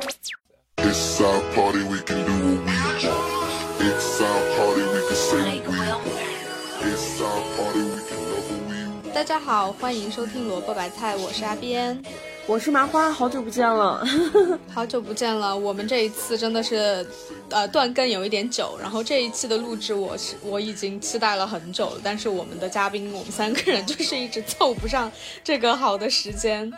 It's our party, we can do what we want. It's our party, we can say what we want. It's our party, we can love what we want. 大家好，欢迎收听萝卜白菜，我是阿边。我是麻花，好久不见了。好久不见了，我们这一次真的是，呃，断更有一点久。然后这一期的录制，我是我已经期待了很久了，但是我们的嘉宾，我们三个人就是一直凑不上这个好的时间。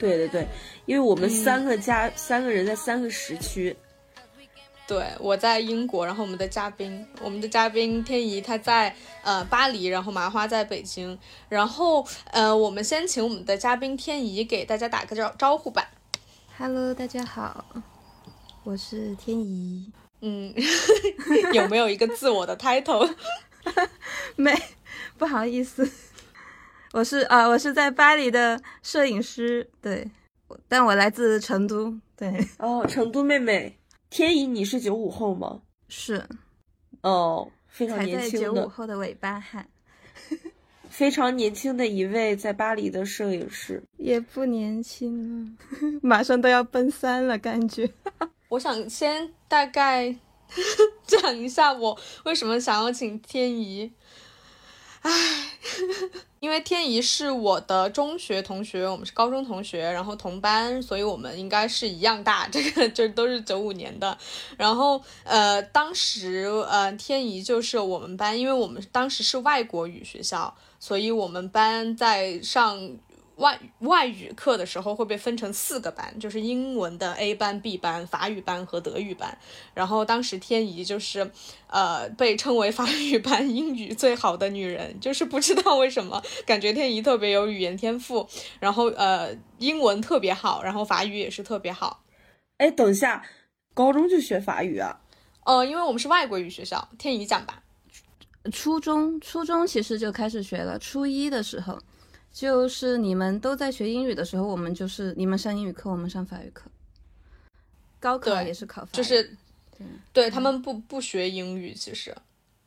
对对对，因为我们三个家、三个人在三个时区。对，我在英国，然后我们的嘉宾，我们的嘉宾天怡他在呃巴黎，然后麻花在北京，然后呃，我们先请我们的嘉宾天怡给大家打个招招呼吧。Hello，大家好，我是天怡。嗯，有没有一个自我的 title？没，不好意思，我是啊、我是在巴黎的摄影师，对，但我来自成都，对，哦，成都妹妹，天怡，你是九五后吗？是哦，非常年轻的九五后的尾巴汉，非常年轻的一位在巴黎的摄影师。也不年轻了，马上都要奔三了，感觉。我想先大概讲一下我为什么想要请天怡。唉，因为天怡是我的中学同学，我们是高中同学，然后同班，所以我们应该是一样大，这个就都是九五年的。然后呃，当时呃，天怡就是我们班，因为我们当时是外国语学校，所以我们班在上外外语课的时候会被分成四个班，就是英文的 A 班、B 班、法语班和德语班。然后当时天怡就是，呃，被称为法语班英语最好的女人，就是不知道为什么，感觉天怡特别有语言天赋，然后呃，英文特别好，然后法语也是特别好。哎，等一下，高中就学法语啊？呃，因为我们是外国语学校，天怡讲吧。初中初中其实就开始学了，初一的时候，就是你们都在学英语的时候，我们就是你们上英语课，我们上法语课。高考也是考法语，就是，对他们不不学英语，其实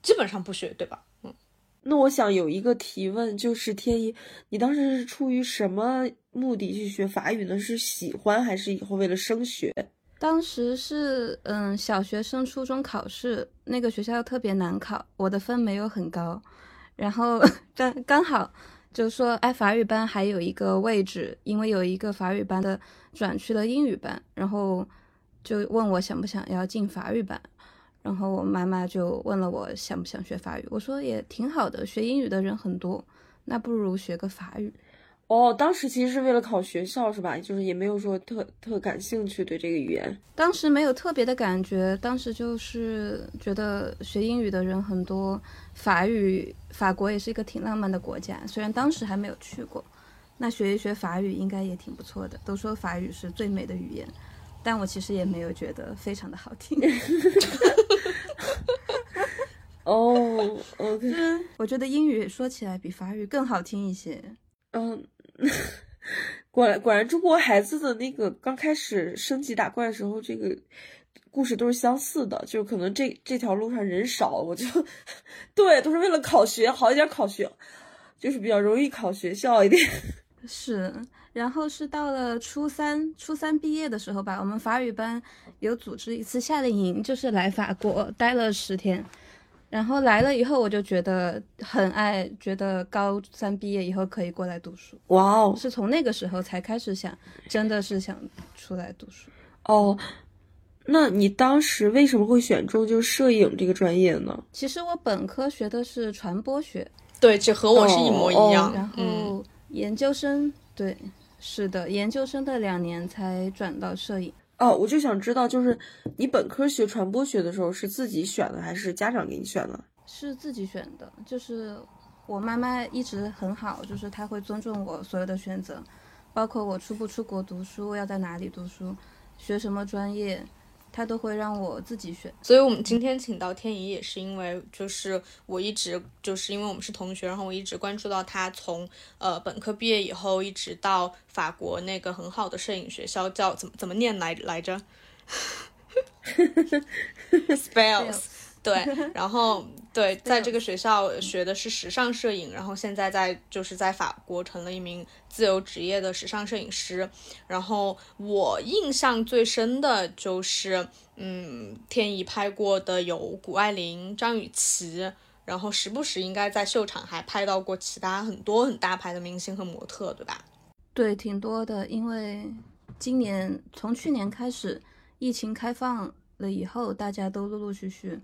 基本上不学，对吧？嗯，那我想有一个提问，就是天一，你当时是出于什么目的去学法语呢？是喜欢还是以后为了升学？当时是嗯，小学升初中考试，那个学校特别难考，我的分没有很高，然后 刚刚好就说，哎，法语班还有一个位置，因为有一个法语班的转去了英语班，然后就问我想不想要进法语班，然后我妈妈就问了我想不想学法语，我说也挺好的，学英语的人很多，那不如学个法语。哦，当时其实是为了考学校是吧？就是也没有说特特感兴趣对这个语言。当时没有特别的感觉，当时就是觉得学英语的人很多，法语法国也是一个挺浪漫的国家，虽然当时还没有去过，那学一学法语应该也挺不错的。都说法语是最美的语言，但我其实也没有觉得非常的好听。哦，OK，我觉得英语说起来比法语更好听一些。嗯，果然果然中国孩子的那个刚开始升级打怪的时候，这个故事都是相似的，就可能这这条路上人少，我就 对，都是为了考学好一点考学，就是比较容易考学校一点。是，然后是到了初三，初三毕业的时候吧，我们法语班有组织一次夏令营，就是来法国待了十天。然后来了以后，我就觉得很爱，觉得高三毕业以后可以过来读书。哇哦是从那个时候才开始想，真的是想出来读书。哦，那你当时为什么会选中就摄影这个专业呢？其实我本科学的是传播学，对，这和我是一模一样。然嗯，后研究生，对，是的，研究生的两年才转到摄影。哦，我就想知道，就是你本科学传播学的时候是自己选的，还是家长给你选的？是自己选的，就是我妈妈一直很好，就是她会尊重我所有的选择，包括我出不出国读书，要在哪里读书，学什么专业，她都会让我自己选。所以我们今天请到天怡，也是因为就是我一直就是因为我们是同学，然后我一直关注到他从呃本科毕业以后，一直到法国那个很好的摄影学校，叫怎么怎么念来来着？Spells，对，然后对，在这个学校学的是时尚摄影，然后现在在就是在法国成了一名自由职业的时尚摄影师。然后我印象最深的就是，嗯，天怡拍过的有谷爱凌、张雨绮，然后时不时应该在秀场还拍到过其他很多很大牌的明星和模特，对吧？对，挺多的，因为今年从去年开始疫情开放了以后，大家都陆陆续续。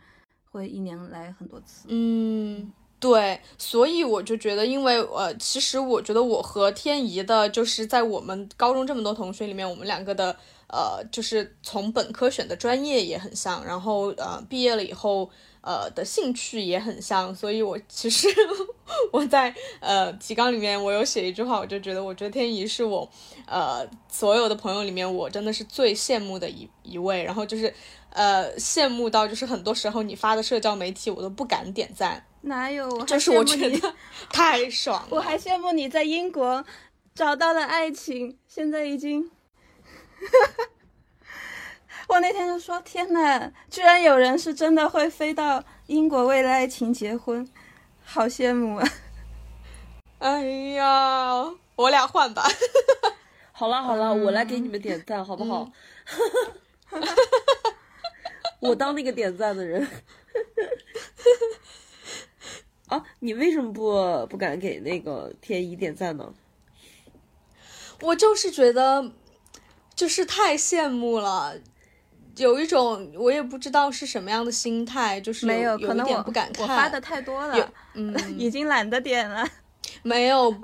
会一年来很多次，嗯，对，所以我就觉得，因为呃，其实我觉得我和天怡的，就是在我们高中这么多同学里面，我们两个的呃，就是从本科选的专业也很像，然后呃，毕业了以后呃的兴趣也很像，所以我其实 我在呃提纲里面我有写一句话，我就觉得，我觉得天怡是我呃所有的朋友里面，我真的是最羡慕的一一位，然后就是。呃，羡慕到就是很多时候你发的社交媒体我都不敢点赞，哪有？就是我觉得 太爽了。我还羡慕你在英国找到了爱情，现在已经，我那天就说天呐，居然有人是真的会飞到英国为了爱情结婚，好羡慕啊！哎呀，我俩换吧。好了好了，我来给你们点赞好不好？我当那个点赞的人，啊，你为什么不不敢给那个天一点赞呢？我就是觉得，就是太羡慕了，有一种我也不知道是什么样的心态，就是没有可能我不敢看，我发的太多了，嗯，已经懒得点了，没有。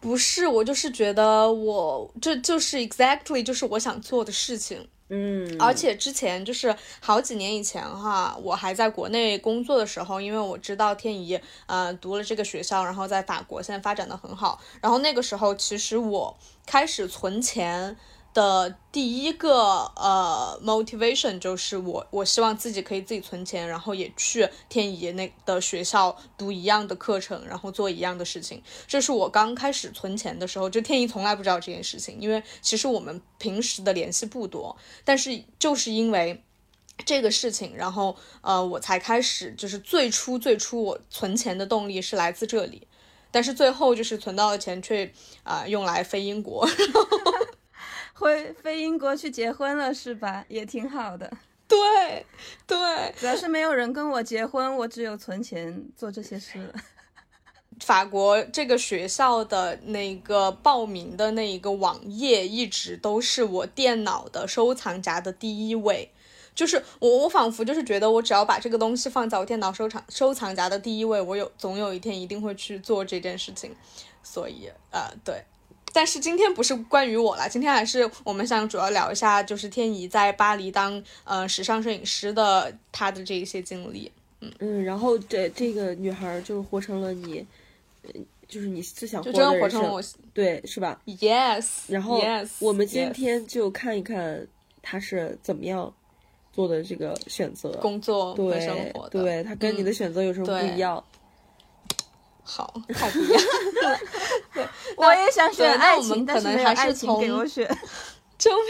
不是，我就是觉得我这就是 exactly 就是我想做的事情，嗯，而且之前就是好几年以前哈，我还在国内工作的时候，因为我知道天怡呃读了这个学校，然后在法国现在发展的很好，然后那个时候其实我开始存钱。的第一个呃 motivation 就是我我希望自己可以自己存钱，然后也去天怡那的学校读一样的课程，然后做一样的事情。这是我刚开始存钱的时候，就天怡从来不知道这件事情，因为其实我们平时的联系不多。但是就是因为这个事情，然后呃我才开始，就是最初最初我存钱的动力是来自这里，但是最后就是存到的钱却啊用来飞英国。然 后会飞英国去结婚了是吧？也挺好的。对，对，主要是没有人跟我结婚，我只有存钱做这些事。法国这个学校的那个报名的那一个网页，一直都是我电脑的收藏夹的第一位。就是我，我仿佛就是觉得，我只要把这个东西放在我电脑收藏收藏夹的第一位，我有总有一天一定会去做这件事情。所以，呃，对。但是今天不是关于我了，今天还是我们想主要聊一下，就是天怡在巴黎当呃时尚摄影师的她的这一些经历。嗯嗯，然后这这个女孩就是活成了你，就是你最想活的人生，对，是吧？Yes。然后我们今天就看一看她是怎么样做的这个选择，工作和生活的，对她跟你的选择有什么不一样？好，太不一样。对，我也想选爱情，但是没有爱情给我选。救命！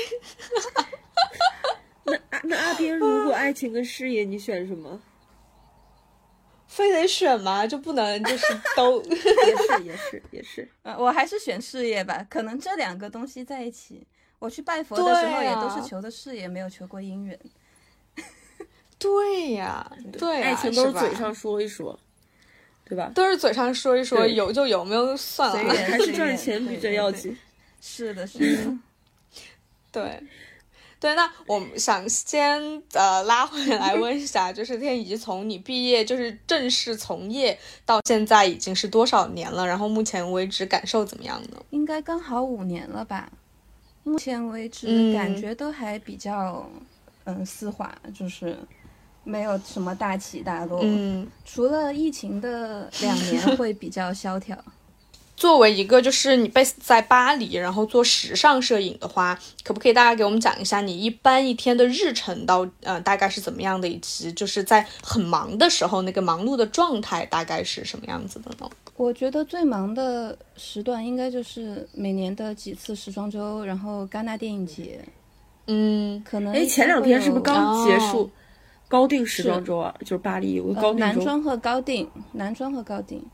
那那阿斌，如果爱情跟事业，你选什么？非得选吗？就不能就是都？也是也是也是。嗯，我还是选事业吧。可能这两个东西在一起，我去拜佛的时候也都是求的事业，没有求过姻缘。对呀，对，爱情都是嘴上说一说。对吧？都是嘴上说一说，有就有，没有就算了，还是赚钱比这要紧。是的，是的。对，对，那我们想先呃拉回来问一下，就是天怡，从你毕业就是正式从业到现在已经是多少年了？然后目前为止感受怎么样呢？应该刚好五年了吧？目前为止感觉都还比较嗯丝滑，就是。没有什么大起大落，嗯，除了疫情的两年 会比较萧条。作为一个就是你 base 在巴黎，然后做时尚摄影的话，可不可以大家给我们讲一下你一般一天的日程到呃大概是怎么样的，以及就是在很忙的时候那个忙碌的状态大概是什么样子的呢？我觉得最忙的时段应该就是每年的几次时装周，然后戛纳电影节，嗯，可能哎前两天是不是刚结束？高定时装周啊，就是巴黎有个高呃、定周。男装和高定，男装和高定，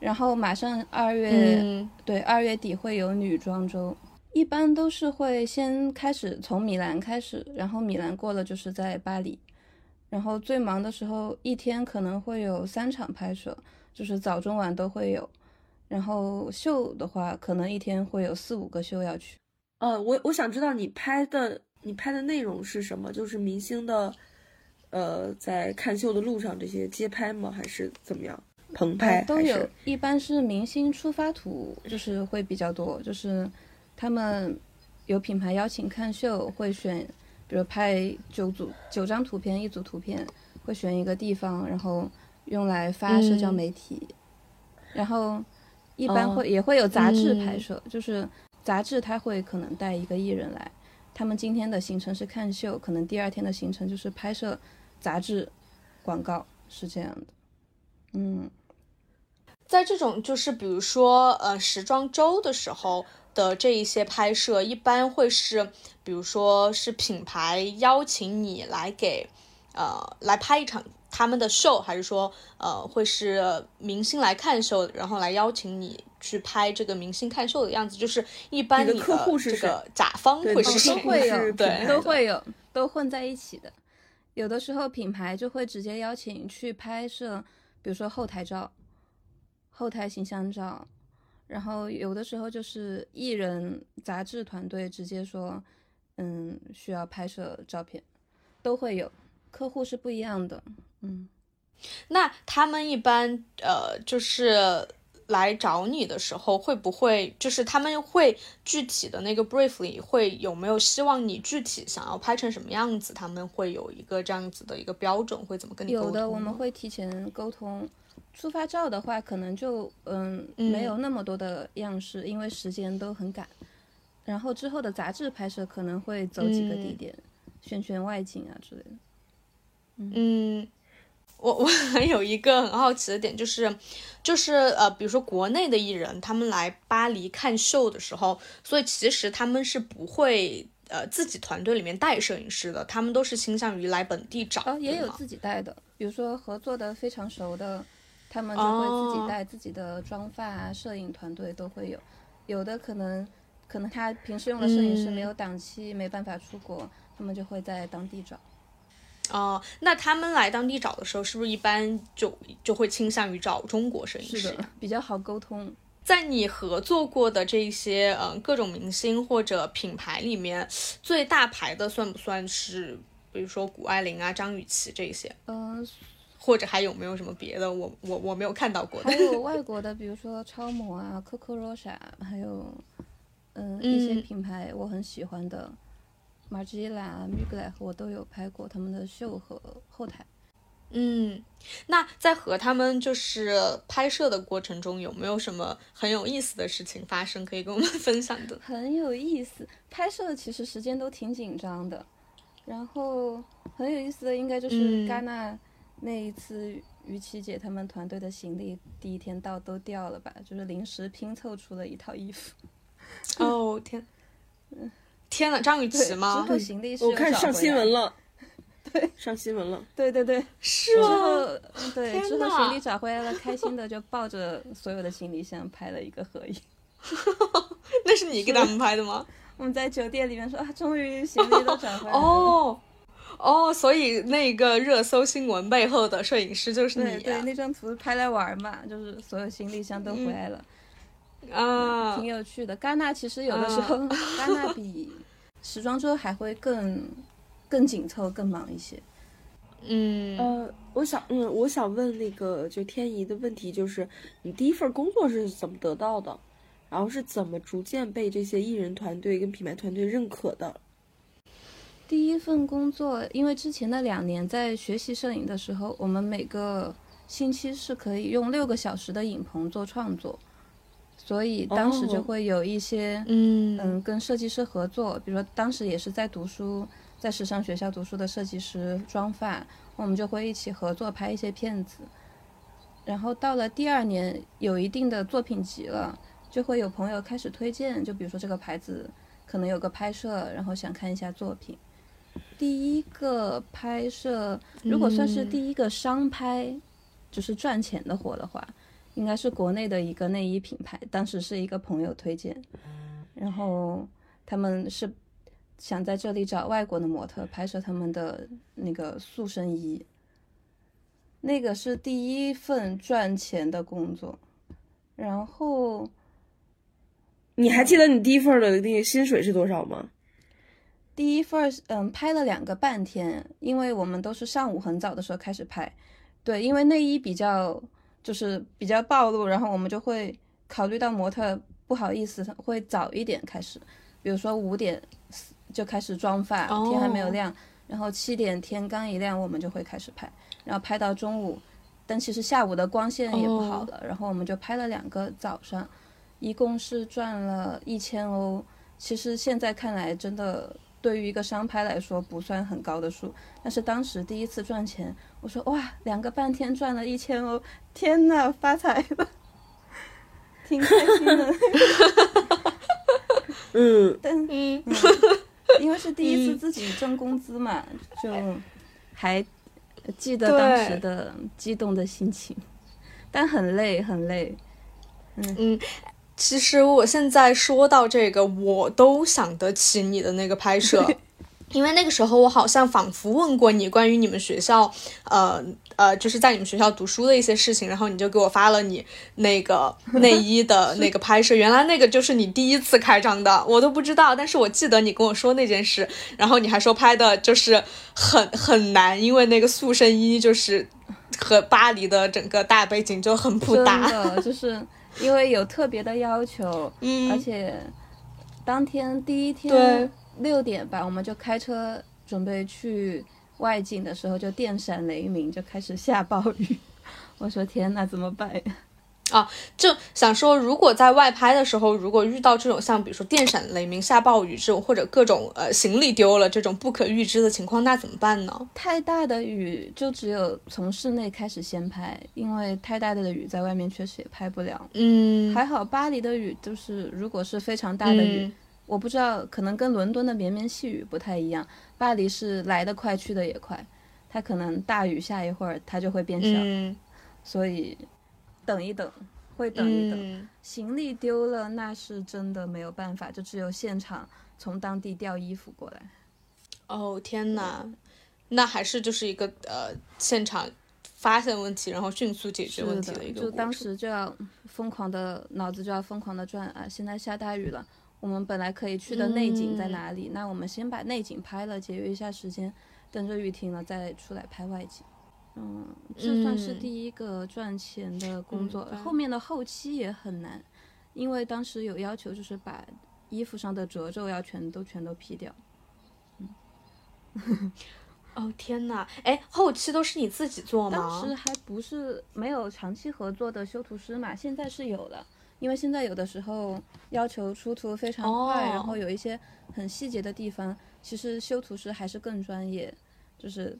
然后马上二月，嗯对，二月底会有女装周，一般都是会先开始从米兰开始，然后米兰过了就是在巴黎，然后最忙的时候一天可能会有三场拍摄，就是早中晚都会有，然后秀的话可能一天会有四五个秀要去。呃，我我想知道你拍的你拍的内容是什么？就是明星的，呃，在看秀的路上这些街拍吗？还是怎么样？棚拍、呃都有，一般是明星出发图，就是会比较多，就是他们有品牌邀请看秀，会选，比如拍九组九张图片，一组图片会选一个地方，然后用来发社交嗯媒体，然后一般哦会、也会有杂志拍嗯摄，就是杂志它会可能带一个艺人来，他们今天的行程是看秀，可能第二天的行程就是拍摄杂志广告，是这样的，嗯。在这种就是比如说呃时装周的时候的这一些拍摄，一般会是比如说是品牌邀请你来给呃来拍一场他们的秀，还是说呃会是明星来看秀，然后来邀请你去拍这个明星看秀的样子？就是一般你的你客户是这个甲方会是谁？都会有都会有，都混在一起的。有的时候品牌就会直接邀请去拍摄，比如说后台照、后台形象照，然后有的时候就是艺人、杂志团队直接说，嗯，需要拍摄照片，都会有。客户是不一样的，嗯。那他们一般呃，就是来找你的时候，会不会就是他们会具体的那个 brief 里会有没有希望你具体想要拍成什么样子？他们会有一个这样子的一个标准，会怎么跟你沟通？有的我们会提前沟通。出发照的话，可能就嗯没有那么多的样式，因为时间都很赶。然后之后的杂志拍摄可能会走几个地嗯点，选选外景啊之类的。嗯，我我还有一个很好奇的点，就是就是呃，比如说国内的艺人，他们来巴黎看秀的时候，所以其实他们是不会呃自己团队里面带摄影师的，他们都是倾向于来本地找。哦，也有自己带的，比如说合作的非常熟的，他们就会自己带自己的妆发啊、摄影团队都会有。有的可能可能他平时用的摄影师没有档期，没办法出国，他们就会在当地找。哦、那他们来当地找的时候，是不是一般就就会倾向于找中国摄影师？是的，比较好沟通。在你合作过的这些嗯、呃各种明星或者品牌里面，最大牌的算不算是，比如说谷爱凌啊、张雨绮这些？嗯、或者还有没有什么别的？我我我没有看到过的还。有 外国的，比如说超模啊、Coco Rosa，还有嗯一些嗯品牌我很喜欢的 Margiela、Mugler，我都有拍过他们的秀和后台。嗯，那在和他们就是拍摄的过程中，有没有什么很有意思的事情发生，可以跟我们 分享的？很有意思。拍摄其实时间都挺紧张的，然后很有意思的应该就是嗯戛纳那一次，于琦姐他们团队的行李第一天到都掉了吧，就是临时拼凑出了一套衣服。哦天，天呐，张雨绮吗后？行李是我看上新闻了，对，上新闻了。对对对，是吗？后对天之后呐行李找回来了，开心的就抱着所有的行李箱拍了一个合影。那是你给他们拍的吗？我们在酒店里面说啊，终于行李都找回来了。哦。哦，所以那个热搜新闻背后的摄影师就是你对！那张图拍来玩嘛，就是所有行李箱都回来了。啊挺有趣的。戛纳其实有的时候，戛纳比时装周还会更更紧凑、更忙一些。嗯，呃，我想，嗯，我想问那个就天怡的问题，就是你第一份工作是怎么得到的？然后是怎么逐渐被这些艺人团队跟品牌团队认可的？第一份工作，因为之前的两年在学习摄影的时候，我们每个星期是可以用六个小时的影棚做创作，所以当时就哦会有一些嗯嗯，跟设计师合作，比如说当时也是在读书，在时尚学校读书的设计师妆发，我们就会一起合作拍一些片子。然后到了第二年，有一定的作品集了，就会有朋友开始推荐，就比如说这个牌子可能有个拍摄，然后想看一下作品。第一个拍摄，如果算是嗯第一个商拍，就是赚钱的活的话，应该是国内的一个内衣品牌，当时是一个朋友推荐，然后他们是想在这里找外国的模特拍摄他们的那个塑身衣，那个是第一份赚钱的工作，然后你还记得你第一份的那个薪水是多少吗？第一份嗯拍了两个半天，因为我们都是上午很早的时候开始拍，对，因为内衣比较就是比较暴露，然后我们就会考虑到模特不好意思，会早一点开始，比如说五点就开始妆发，天还没有哦亮，然后七点天刚一亮我们就会开始拍，然后拍到中午，但其实下午的光线也不好了，然后我们就拍了两个早上，一共是赚了一千欧。其实现在看来，真的对于一个商拍来说不算很高的数，但是当时第一次赚钱，我说哇，两个半天赚了一千欧，天呐，发财了，挺开心的。嗯，但嗯，因为是第一次自己挣工资嘛，就还记得当时的激动的心情，但很累很累。嗯嗯其实我现在说到这个，我都想得起你的那个拍摄，因为那个时候我好像仿佛问过你关于你们学校，呃呃，就是在你们学校读书的一些事情，然后你就给我发了你那个 内衣的那个拍摄，原来那个就是你第一次开张的，我都不知道，但是我记得你跟我说那件事，然后你还说拍的就是很很难，因为那个塑身衣就是和巴黎的整个大背景就很不搭，的就 是因为有特别的要求，嗯。而且当天第一对。天六点吧，我们就开车准备去外景的时候，就电闪雷鸣，就开始下暴雨。我说天呐，怎么办呀？就想说，如果在外拍的时候，如果遇到这种像比如说电闪雷鸣、下暴雨这种，或者各种呃行李丢了这种不可预知的情况，那怎么办呢？太大的雨就只有从室内开始先拍，因为太大的雨在外面确实也拍不了。嗯，还好巴黎的雨就是，如果是非常大的雨，嗯我不知道，可能跟伦敦的绵绵细雨不太一样。巴黎是来得快，去得也快，它可能大雨下一会儿，它就会变小，嗯所以等一等，会等一等。嗯行李丢了，那是真的没有办法，就只有现场从当地调衣服过来。哦天哪，那还是就是一个呃现场发现问题，然后迅速解决问题的，一个就当时就要疯狂的脑子就要疯狂的转啊！现在下大雨了，我们本来可以去的内景在嗯哪里？那我们先把内景拍了，节约一下时间，等着雨停了再出来拍外景。嗯，这算是嗯第一个赚钱的工作，后面的后期也很难，因为当时有要求，就是把衣服上的褶皱要全都全都 P 掉。嗯哦天哪，哎，后期都是你自己做吗？当时还不是没有长期合作的修图师嘛，现在是有了。因为现在有的时候要求出图非常快，哦然后有一些很细节的地方，其实修图师还是更专业。就是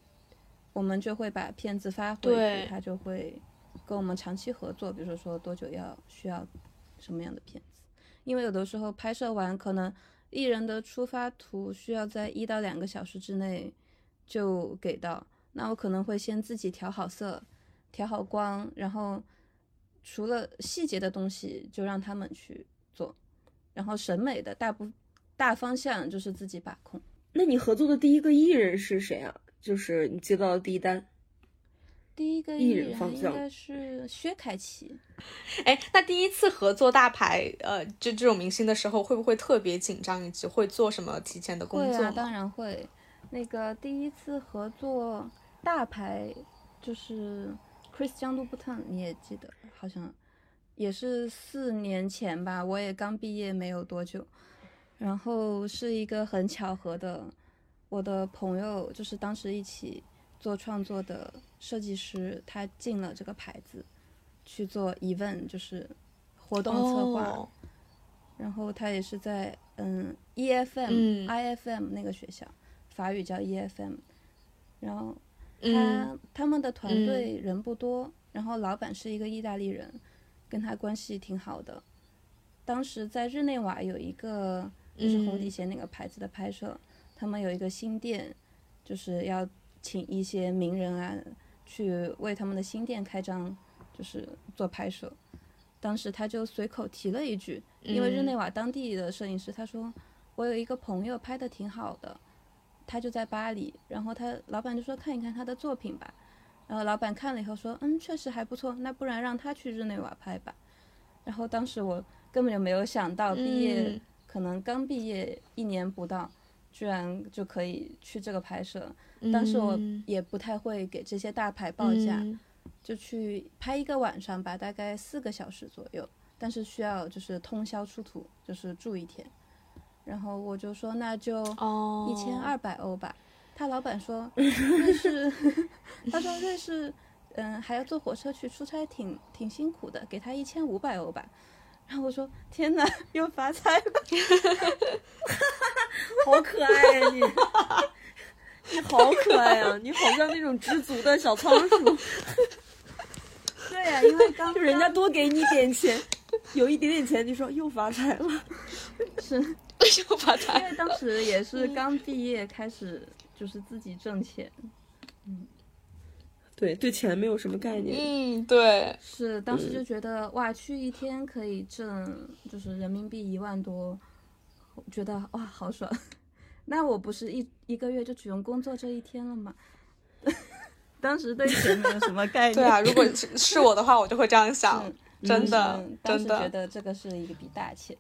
我们就会把片子发回去，他就会跟我们长期合作，比如说说多久要需要什么样的片子。因为有的时候拍摄完，可能艺人的出发图需要在一到两个小时之内就给到，那我可能会先自己调好色，调好光，然后除了细节的东西就让他们去做，然后审美的大部大方向就是自己把控。那你合作的第一个艺人是谁啊？就是你接到的第一单。第一个艺艺人方向应该是薛凯琪，哎，那第一次合作大牌，呃，就这种明星的时候，会不会特别紧张，以及会做什么提前的工作吗？会啊，当然会。那个第一次合作大牌就是 Chris 江都布特，你也记得，好像也是四年前吧，我也刚毕业没有多久。然后是一个很巧合的，我的朋友就是当时一起做创作的设计师，他进了这个牌子去做 event，就是活动策划。哦然后他也是在嗯 EFM、嗯 IFM 那个学校，法语叫 EFM。然后他、嗯他们的团队人不多，然后老板是一个意大利人，跟他关系挺好的。当时在日内瓦有一个就是红底嗯鞋那个牌子的拍摄，他们有一个新店，就是要请一些名人啊，去为他们的新店开张，就是做拍摄。当时他就随口提了一句，因为日内瓦当地的摄影师他说，我有一个朋友拍的挺好的，他就在巴黎，然后他老板就说看一看他的作品吧。然后老板看了以后说，嗯，确实还不错，那不然让他去日内瓦拍吧。然后当时我根本就没有想到，毕业、嗯可能刚毕业一年不到，居然就可以去这个拍摄。当时我嗯也不太会给这些大牌报价，嗯就去拍一个晚上吧，大概四个小时左右，但是需要就是通宵出图，就是住一天。然后我就说那就哦，一千二百欧吧。他老板说瑞士，他说瑞士，嗯，还要坐火车去出差挺，挺辛苦的，给他一千五百欧吧。然后我说天哪，又发财了。好可爱呀、你，你好可爱呀、你好像那种知足的小仓鼠，对呀、因为刚就 人家多给你点钱，有一点点钱，你说又发财了。是 又发因。为当时也是刚毕业，开始就是自己挣钱。嗯对，对钱没有什么概念。嗯，对，是当时就觉得哇，去一天可以挣就是人民币一万多，我觉得哇好爽。那我不是一一个月就只用工作这一天了吗？当时对钱没有什么概念。对啊，如果是是我的话，我就会这样想，真的真的觉得这个是一个笔大钱。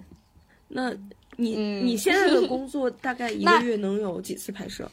那你、嗯你现在的工作大概一个月能有几次拍摄？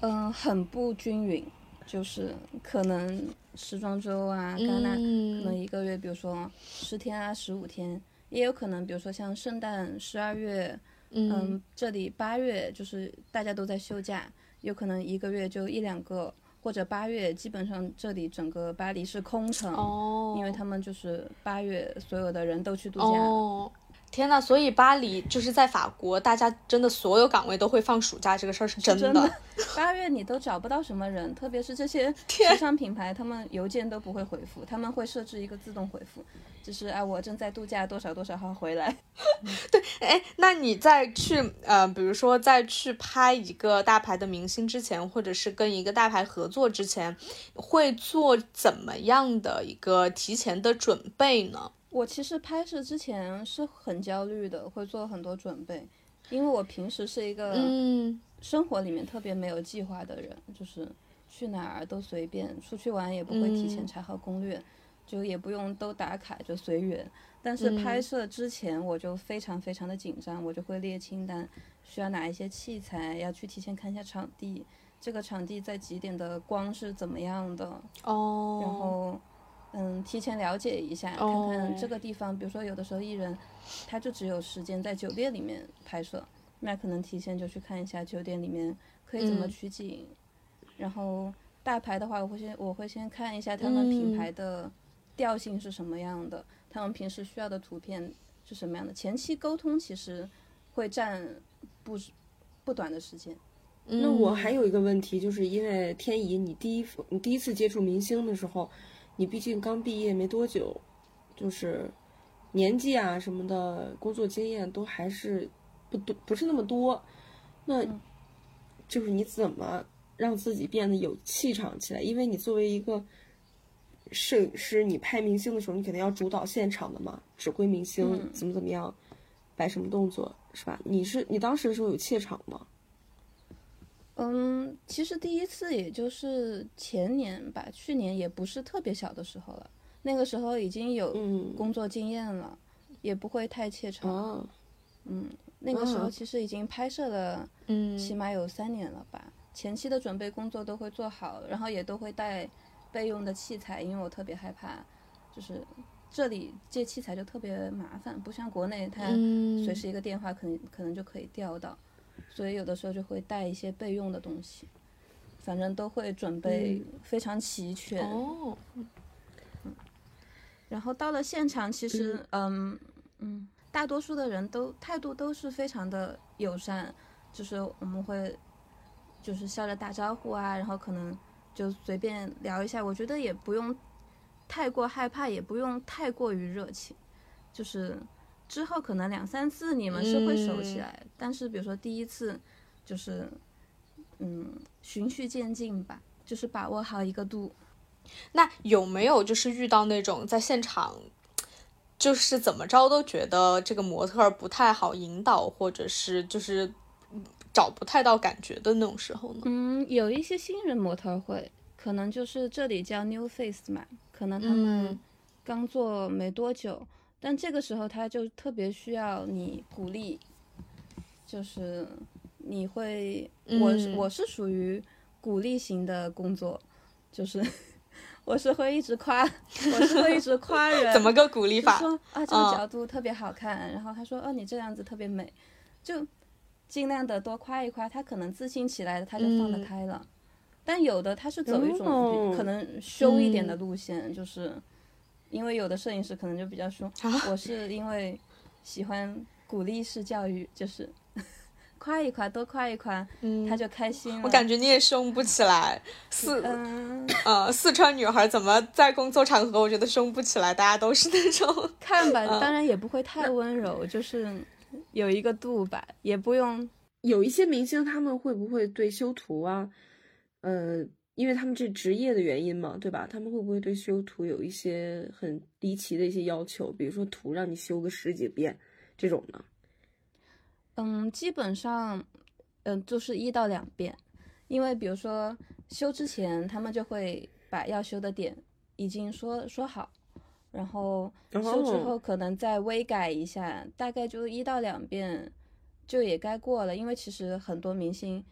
嗯，很不均匀，就是可能时装周啊、戛纳，可能嗯一个月，比如说十天啊、十五天，也有可能，比如说像圣诞十二月，嗯嗯，这里八月就是大家都在休假，有可能一个月就一两个，或者八月基本上这里整个巴黎是空城，哦，因为他们就是八月所有的人都去度假。哦，天呐，所以巴黎就是在法国，大家真的所有岗位都会放暑假，这个事儿是真真的，八月你都找不到什么人，特别是这些时尚品牌，他们邮件都不会回复，他们会设置一个自动回复，就是啊，我正在度假，多少多少号回来。对哎，那你在去呃，比如说在去拍一个大牌的明星之前，或者是跟一个大牌合作之前，会做怎么样的一个提前的准备呢？我其实拍摄之前是很焦虑的，会做很多准备，因为我平时是一个嗯。生活里面特别没有计划的人，就是去哪儿都随便，出去玩也不会提前嗯。查好攻略，就也不用都打卡，就随缘。但是拍嗯。摄之前我就非常非常的紧张，我就会列清单，需要哪一些器材，要去提前看一下场地，这个场地在几点的光是怎么样的，哦，然后，嗯，提前了解一下，看看这个地方，比如说有的时候艺人，他就只有时间在酒店里面拍摄，那可能提前就去看一下酒店里面可以怎么嗯。取景，然后大牌的话，我会先我会先看一下他们品嗯。牌的调性是什么样的，他们平时需要的图片是什么样的，前期沟通其实会占不不短的时间。那我嗯。还有一个问题，就是因为天怡，你第一你第一次接触明星的时候，你毕竟刚毕业没多久，就是年纪啊什么的，工作经验都还是不多，不是那么多。那就是你怎么让自己变得有气场起来？因为你作为一个摄影师，你拍明星的时候，你肯定要主导现场的嘛，指挥明星嗯怎么怎么样，摆什么动作，是吧？你是你当时的时候有怯场吗？嗯，其实第一次也就是前年吧，去年也不是特别小的时候了，那个时候已经有嗯，工作经验了，也不会太怯场。哦，那个时候嗯其实已经拍摄了，嗯起码有三年了吧。前期的准备工作都会做好，然后也都会带备用的器材，因为我特别害怕，就是这里借器材就特别麻烦，不像国内它嗯随时一个电话可能可能就可以调到，所以有的时候就会带一些备用的东西，反正都会准备非常齐全。哦，然后到了现场，其实嗯嗯，大多数的人都态度都是非常的友善，就是我们会就是笑着打招呼啊，然后可能就随便聊一下，我觉得也不用太过害怕，也不用太过于热情，就是之后可能两三次你们是会熟起来，但是比如说第一次就是。嗯，循序渐进吧，就是把握好一个度。那有没有就是遇到那种在现场，就是怎么着都觉得这个模特不太好引导，或者是就是找不太到感觉的那种时候呢？嗯，有一些新人模特会，可能就是这里叫 new face 嘛，可能他们嗯刚做没多久，但这个时候他就特别需要你鼓励，就是你会，我我是属于鼓励型的工作，就是 我是会一直夸，我是会一直夸人，怎么个鼓励就法？说啊，这嗯个角度特别好看，然后他说，哦、你这样子特别美，就尽量的多夸一夸，他可能自信起来了，他就放得嗯开了。但有的他是走一种哦可能凶一点的嗯路线，就是因为有的摄影师可能就比较凶，啊我是因为喜欢鼓励式教育，就是 夸一夸，多夸一夸，嗯他就开心了。我感觉你也凶不起来。四嗯，呃，四川女孩怎么在工作场合，我觉得凶不起来，大家都是那种。看吧，嗯当然也不会太温柔，就是有一个度吧，也不用有一些明星他们会不会对修图啊，呃，因为他们这职业的原因嘛，对吧？他们会不会对修图有一些很离奇的一些要求？比如说图让你修个十几遍这种呢？嗯，基本上，嗯，就是一到两遍，因为比如说修之前，他们就会把要修的点已经说说好，然后修之哦后可能再微改一下，大概就一到两遍就也该过了。因为其实很多明星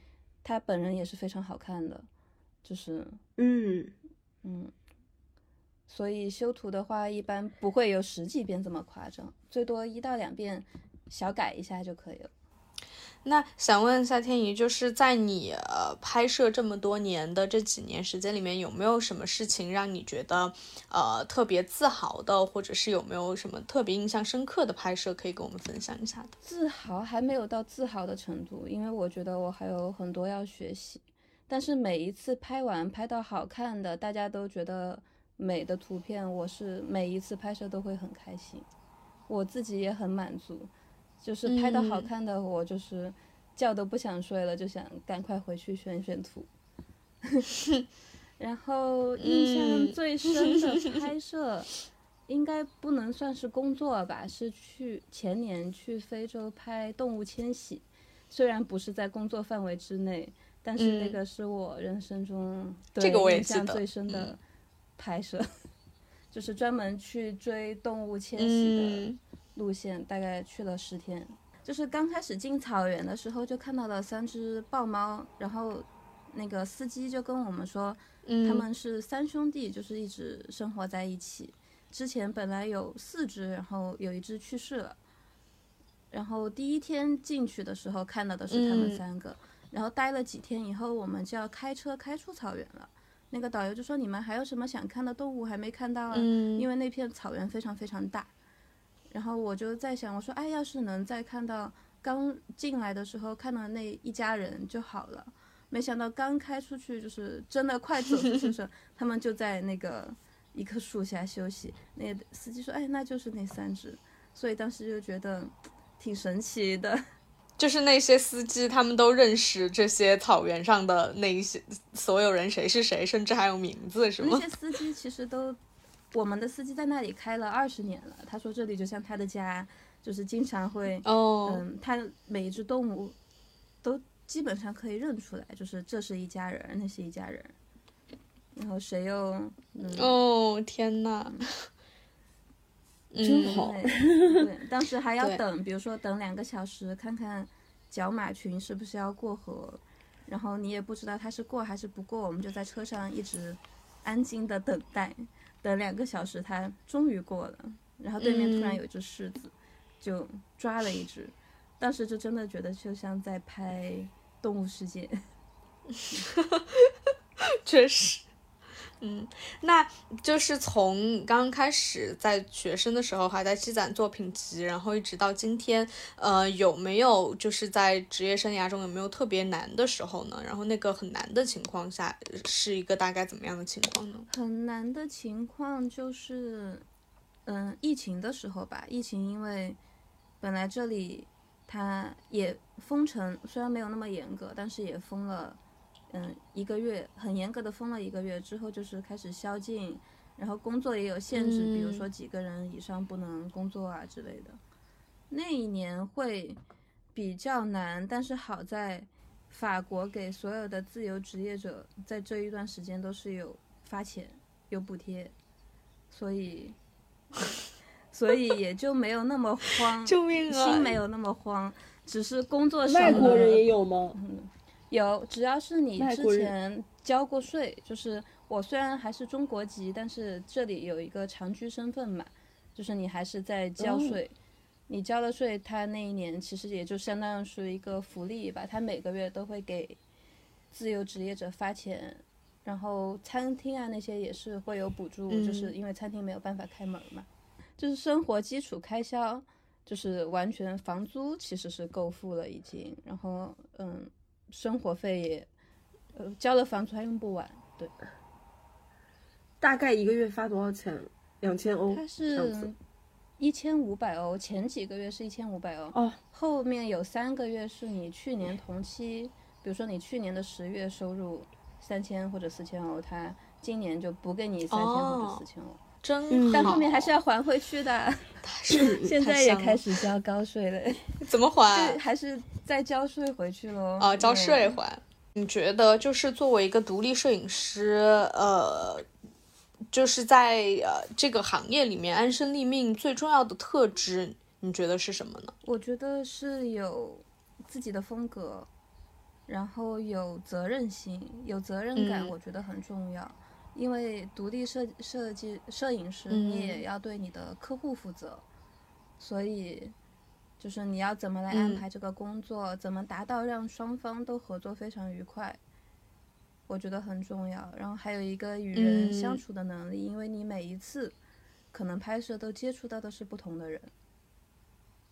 他本人也是非常好看的，就是嗯，嗯，所以修图的话一般不会有十几遍这么夸张，最多一到两遍小改一下就可以了。那想问一下天怡，就是在你呃拍摄这么多年的这几年时间里面，有没有什么事情让你觉得呃特别自豪的，或者是有没有什么特别印象深刻的拍摄可以跟我们分享一下的？自豪还没有到自豪的程度，因为我觉得我还有很多要学习。但是每一次拍完拍到好看的，大家都觉得美的图片，我是每一次拍摄都会很开心，我自己也很满足。就是拍到好嗯看的，我就是觉都不想睡了，就想赶快回去选选图。然后印象嗯 最深的拍摄，应该不能算是工作吧，是去前年去非洲拍动物迁徙，虽然不是在工作范围之内，但是那嗯个是我人生中这对个我印象最深的嗯拍摄，就是专门去追动物迁徙的嗯路线，大概去了十天。就是刚开始进草原的时候，就看到了三只豹猫，然后那个司机就跟我们说，嗯，他们是三兄弟，就是一直生活在一起。之前本来有四只，然后有一只去世了。然后第一天进去的时候看到的是他们嗯三个，然后待了几天以后，我们就要开车开出草原了。那个导游就说：“你们还有什么想看的动物还没看到啊？嗯因为那片草原非常非常大。”然后我就在想，我说：“哎，要是能再看到刚进来的时候看到那一家人就好了。”没想到刚开出去，就是真的快走出去的时候，他们就在那个一棵树下休息。那个司机说：“哎，那就是那三只。”所以当时就觉得挺神奇的。就是那些司机，他们都认识这些草原上的那一些所有人谁是谁，甚至还有名字，是吗那些？司机其实都，我们的司机在那里开了二十年了。他说这里就像他的家，就是经常会，哦，嗯，他每一只动物都基本上可以认出来，就是这是一家人，那是一家人。然后谁又，嗯，哦，天呐，真好 对，当时还要等，比如说等两个小时，看看角马群是不是要过河，然后你也不知道它是过还是不过，我们就在车上一直安静的等待，等两个小时，它终于过了，然后对面突然嗯有一只狮子，就抓了一只，当时就真的觉得就像在拍动物世界。确实。嗯，那就是从刚开始在学生的时候还在积攒作品集，然后一直到今天，呃，有没有就是在职业生涯中有没有特别难的时候呢？然后那个很难的情况下是一个大概怎么样的情况呢？很难的情况就是，嗯，疫情的时候吧，疫情因为本来这里它也封城，虽然没有那么严格，但是也封了嗯一个月很严格的封了一个月之后，就是开始宵禁，然后工作也有限制，比如说几个人以上不能工作啊之类的。那一年会比较难，但是好在法国给所有的自由职业者在这一段时间都是有发钱有补贴，所以 所以也就没有那么 慌，救命啊！心没有那么慌，只是工作上外国人也有吗？有，只要是你之前交过税，就是我虽然还是中国籍，但是这里有一个长居身份嘛，就是你还是在交哦税。你交了税，他那一年其实也就相当于是一个福利吧，他每个月都会给自由职业者发钱，然后餐厅啊那些也是会有补助，就是嗯因为餐厅没有办法开门嘛，就是生活基础开销，就是完全房租其实是够付了已经，然后嗯，生活费也呃交了房租还用不完，对，大概一个月发多少钱？两千欧。它这样子是一千五百欧，前几个月是一千五百欧，哦，后面有三个月是你去年同期，比如说你去年的十月收入三千或者四千欧，他今年就补给你三千或者哦四千欧，真嗯但后面还是要还回去的。是现在也开始交高税了，怎么还，？还是再交税回去喽。啊，交税还。你觉得就是作为一个独立摄影师，呃，就是在呃这个行业里面安身立命最重要的特质，你觉得是什么呢？我觉得是有自己的风格，然后有责任心、有责任感，嗯我觉得很重要。因为独立设设计摄影师，嗯你也要对你的客户负责，所以就是你要怎么来安嗯排这个工作，怎么达到让双方都合作非常愉快，我觉得很重要。然后还有一个与人相嗯处的能力，因为你每一次可能拍摄都接触到的是不同的人。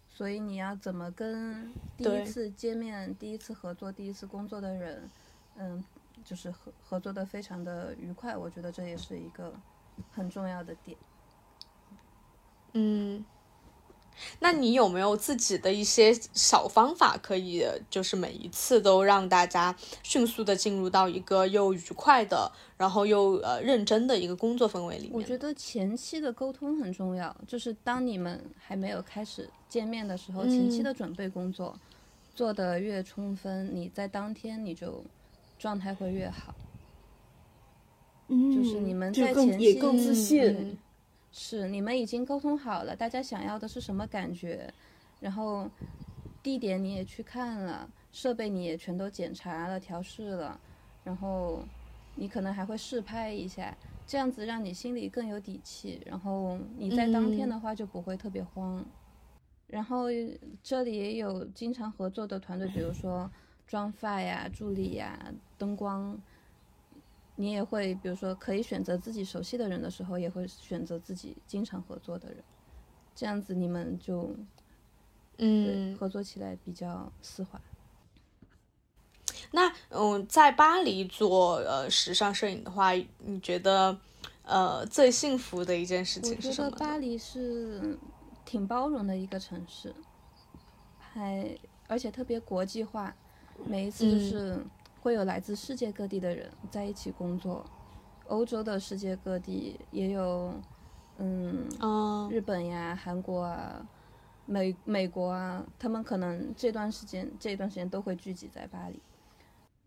所以你要怎么跟第一次见面、第一次合作、第一次工作的人，嗯，就是合合作的非常的愉快，我觉得这也是一个很重要的点。嗯，那你有没有自己的一些小方法，可以就是每一次都让大家迅速的进入到一个又愉快的，然后又呃认真的一个工作氛围里面？我觉得前期的沟通很重要，就是当你们还没有开始见面的时候，前期嗯的准备工作做得越充分，你在当天你就状态会越好。嗯，就是你们在前期也更自嗯信。嗯是你们已经沟通好了，大家想要的是什么感觉，然后地点你也去看了，设备你也全都检查了、调试了，然后你可能还会试拍一下，这样子让你心里更有底气，然后你在当天的话就不会特别慌。然后这里也有经常合作的团队，比如说妆发呀、助理呀、灯光，你也会，比如说可以选择自己熟悉的人的时候，也会选择自己经常合作的人，这样子你们就嗯，合作起来比较丝滑。那嗯，在巴黎做呃时尚摄影的话，你觉得呃最幸福的一件事情是什么呢？得巴黎是挺包容的一个城市，还而且特别国际化，每一次就嗯。是会有来自世界各地的人在一起工作，欧洲的世界各地也有，嗯，嗯日本呀、韩国啊、美美国啊，他们可能这段时间这一段时间都会聚集在巴黎，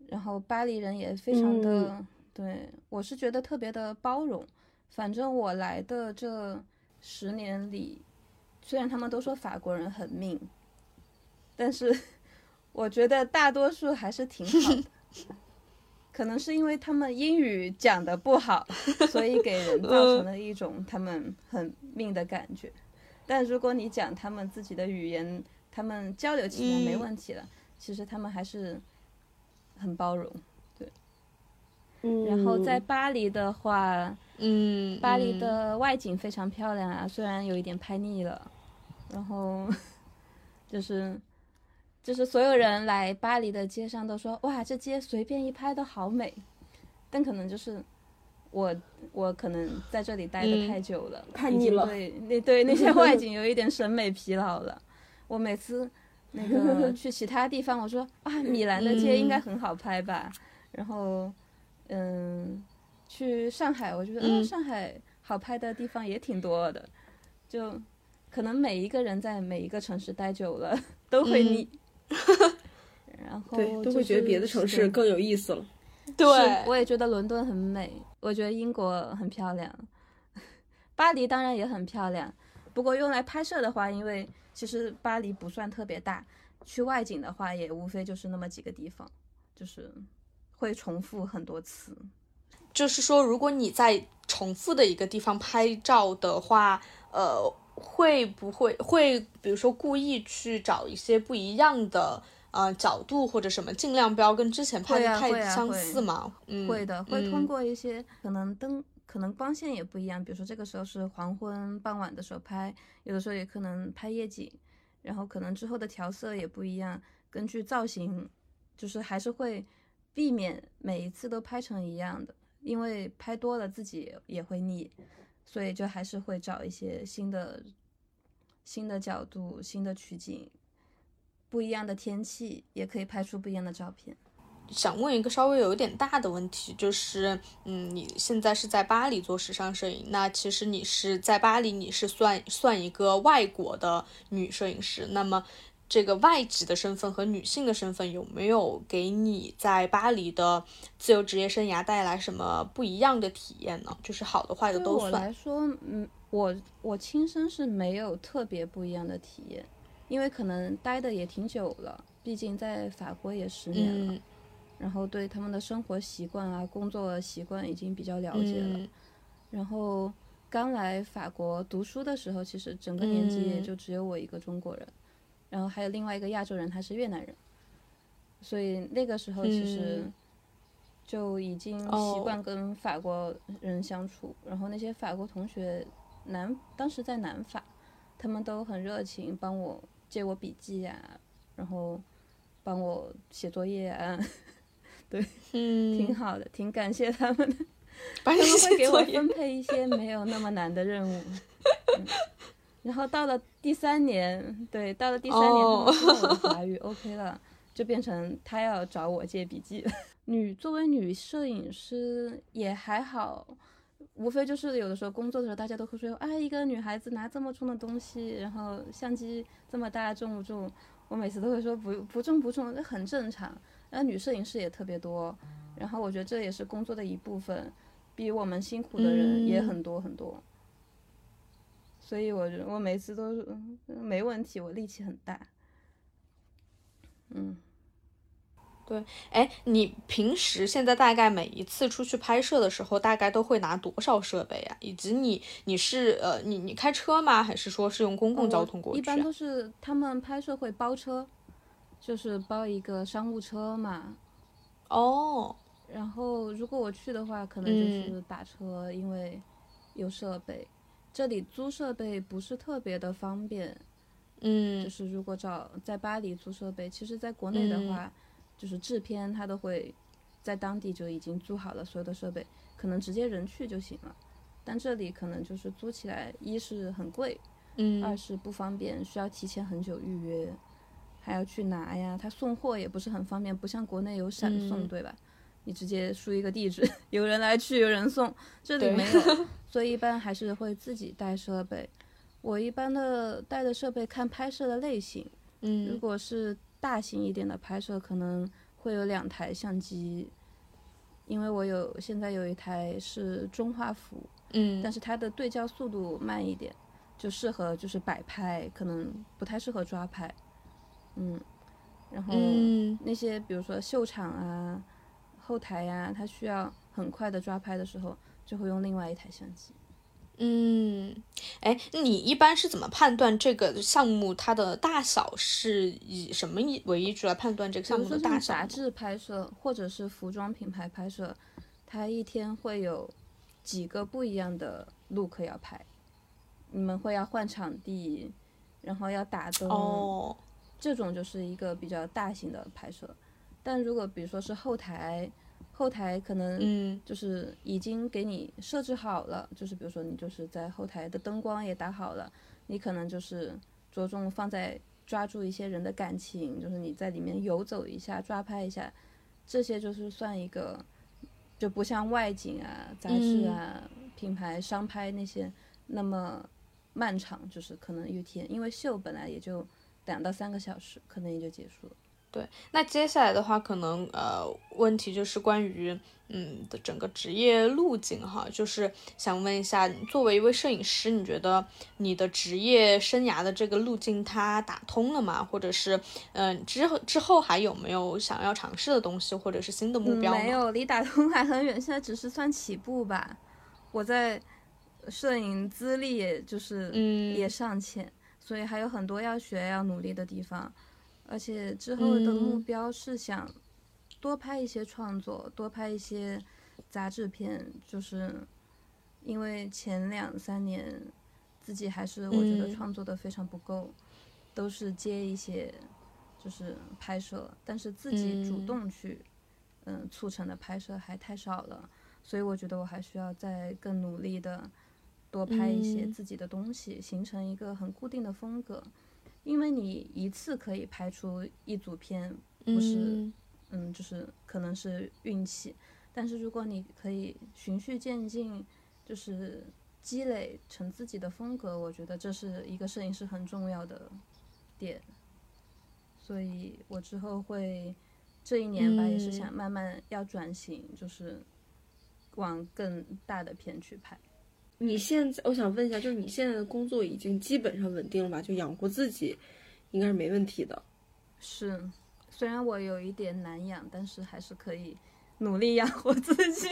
然后巴黎人也非常的、对我是觉得特别的包容。反正我来的这十年里，虽然他们都说法国人很命，但是我觉得大多数还是挺好的。可能是因为他们英语讲的不好，所以给人造成了一种他们很命的感觉。但如果你讲他们自己的语言，他们交流起来没嗯问题了，其实他们还是很包容。对嗯，然后在巴黎的话，嗯，巴黎嗯的外景非常漂亮啊，虽然有一点拍腻了，然后 就是就是所有人来巴黎的街上都说哇，这街随便一拍都好美，但可能就是我我可能在这里待的嗯太久了，看腻了对那对那些 外景有一点审美疲劳了。我每次那个 去其他地方，我说啊，米兰的街应该很好拍吧。然后嗯，去上海，我觉得嗯嗯，上海好拍的地方也挺多的，就可能每一个人在每一个城市待久了 都会腻。然后对，都会觉得别的城市更有意思了。对，我也觉得伦敦很美，我觉得英国很漂亮，巴黎当然也很漂亮。不过用来拍摄的话，因为其实巴黎不算特别大，去外景的话也无非就是那么几个地方，就是会重复很多次。就是说，如果你在重复的一个地方拍照的话，呃，会不会会比如说故意去找一些不一样的呃角度或者什么，尽量不要跟之前拍的太相似嘛？嗯，会的，会通嗯过一些可能灯，可能光线也不一样，比如说这个时候是黄昏、傍晚的时候拍，有的时候也可能拍夜景，然后可能之后的调色也不一样，根据造型，就是还是会避免每一次都拍成一样的，因为拍多了自己也会腻，所以就还是会找一些新的、新的角度、新的取景，不一样的天气，也可以拍出不一样的照片。想问一个稍微有一点大的问题，就是，嗯，你现在是在巴黎做时尚摄影，那其实你是在巴黎，你是算算一个外国的女摄影师，那么这个外籍的身份和女性的身份有没有给你在巴黎的自由职业生涯带来什么不一样的体验呢？就是好的坏的都对我。来说，嗯，我我亲身是没有特别不一样的体验，因为可能待的也挺久了，毕竟在法国也十年了，嗯然后对他们的生活习惯啊、工作习惯已经比较了解了。嗯然后刚来法国读书的时候，其实整个年级也嗯就只有我一个中国人，然后还有另外一个亚洲人，他是越南人，所以那个时候其实嗯就已经习哦惯跟法国人相处，然后那些法国同学南当时在南法，他们都很热情，帮我借我笔记啊，然后帮我写作业啊，挺嗯，好的，挺感谢他们的。他们会给我分配一些没有那么难的任务。嗯 然后到了第三年，对，到了第三年，我的法语 OK 了，就变成他要找我借笔记。女作为女摄影师也还好，无非就是有的时候工作的时候，大家都会说，哎，一个女孩子拿这么重的东西，然后相机这么大，重不重？我每次都会说不不重不重，这很正常。那女摄影师也特别多，然后我觉得这也是工作的一部分，比我们辛苦的人也很多很多。所以我觉得我每次都是嗯没问题，我力气很大。嗯，对哎，你平时现在大概每一次出去拍摄的时候，大概都会拿多少设备啊？以及你你是呃你你开车吗？还是说是用公共交通过去、啊一般都是他们拍摄会包车，就是包一个商务车嘛。哦，然后如果我去的话，可能就是打车，因为有设备。这里租设备不是特别的方便，嗯就嗯是如果找在巴黎租设备，其实在国内的话，就是制片他都会在当地就已经租好了所有的设备，可能直接人去就行了。但这里可能就是租起来，一是很贵，二嗯是不方便，需要提前很久预约，还要去拿呀。他送货也不是很方便，不像国内有闪送，嗯对吧？你直接输一个地址，有人来取，有人送，这里没有，所以一般还是会自己带设备。我一般的带的设备看拍摄的类型，如嗯果是大型一点的拍摄，可能会有两台相机，因为我有现在有一台是中画幅，嗯但是它的对焦速度慢一点，就适合就是摆拍，可能不太适合抓拍。嗯，然后嗯那些比如说秀场啊、后台呀、它需要很快的抓拍的时候，就会用另外一台相机。嗯，哎，你一般是怎么判断这个项目它的大小？是以什么依为依据来判断这个项目的大小杂？志拍摄或者是服装品牌拍摄，它一天会有几个不一样的 look 要拍，你们会要换场地，然后要打灯，哦，这种就是一个比较大型的拍摄。但如果比如说是后台，后台可能嗯就是已经给你设置好了，就是比如说你就是在后台的灯光也打好了，你可能就是着重放在抓住一些人的感情，就是你在里面游走一下，抓拍一下，这些就是算一个，就不像外景啊、杂志啊、品牌商拍那些那么漫长，就是可能一天，因为秀本来也就两到三个小时，可能也就结束了。对，那接下来的话，可能呃，问题就是关于嗯的整个职业路径哈，就是想问一下，作为一位摄影师，你觉得你的职业生涯的这个路径它打通了吗？或者是嗯之后之后还有没有想要尝试的东西，或者是新的目标吗？没有，离打通还很远，现在只是算起步吧。我在摄影资历也就是嗯也尚浅，所以还有很多要学要努力的地方。而且之后的目嗯。标是想多拍一些创作，多拍一些杂志片，就是因为前两三年自己还是我觉得嗯。创作的非常不够，都是接一些就是拍摄，但是自己主嗯。动去嗯促成的拍摄还太少了，所以我觉得我还需要再更努力的多拍一些嗯。自己的东西，形成一个很固定的风格。因为你一次可以拍出一组片，不是嗯嗯，就是可能是运气，但是如果你可以循序渐进，就是积累成自己的风格，我觉得这是一个摄影师很重要的点。所以我之后会这一年吧，也是嗯想慢慢要转型，就是往更大的片去拍。你现在，我想问一下，就是你现在的工作已经基本上稳定了吧？就养活自己，应该是没问题的。是，虽然我有一点难养，但是还是可以努力养活自己。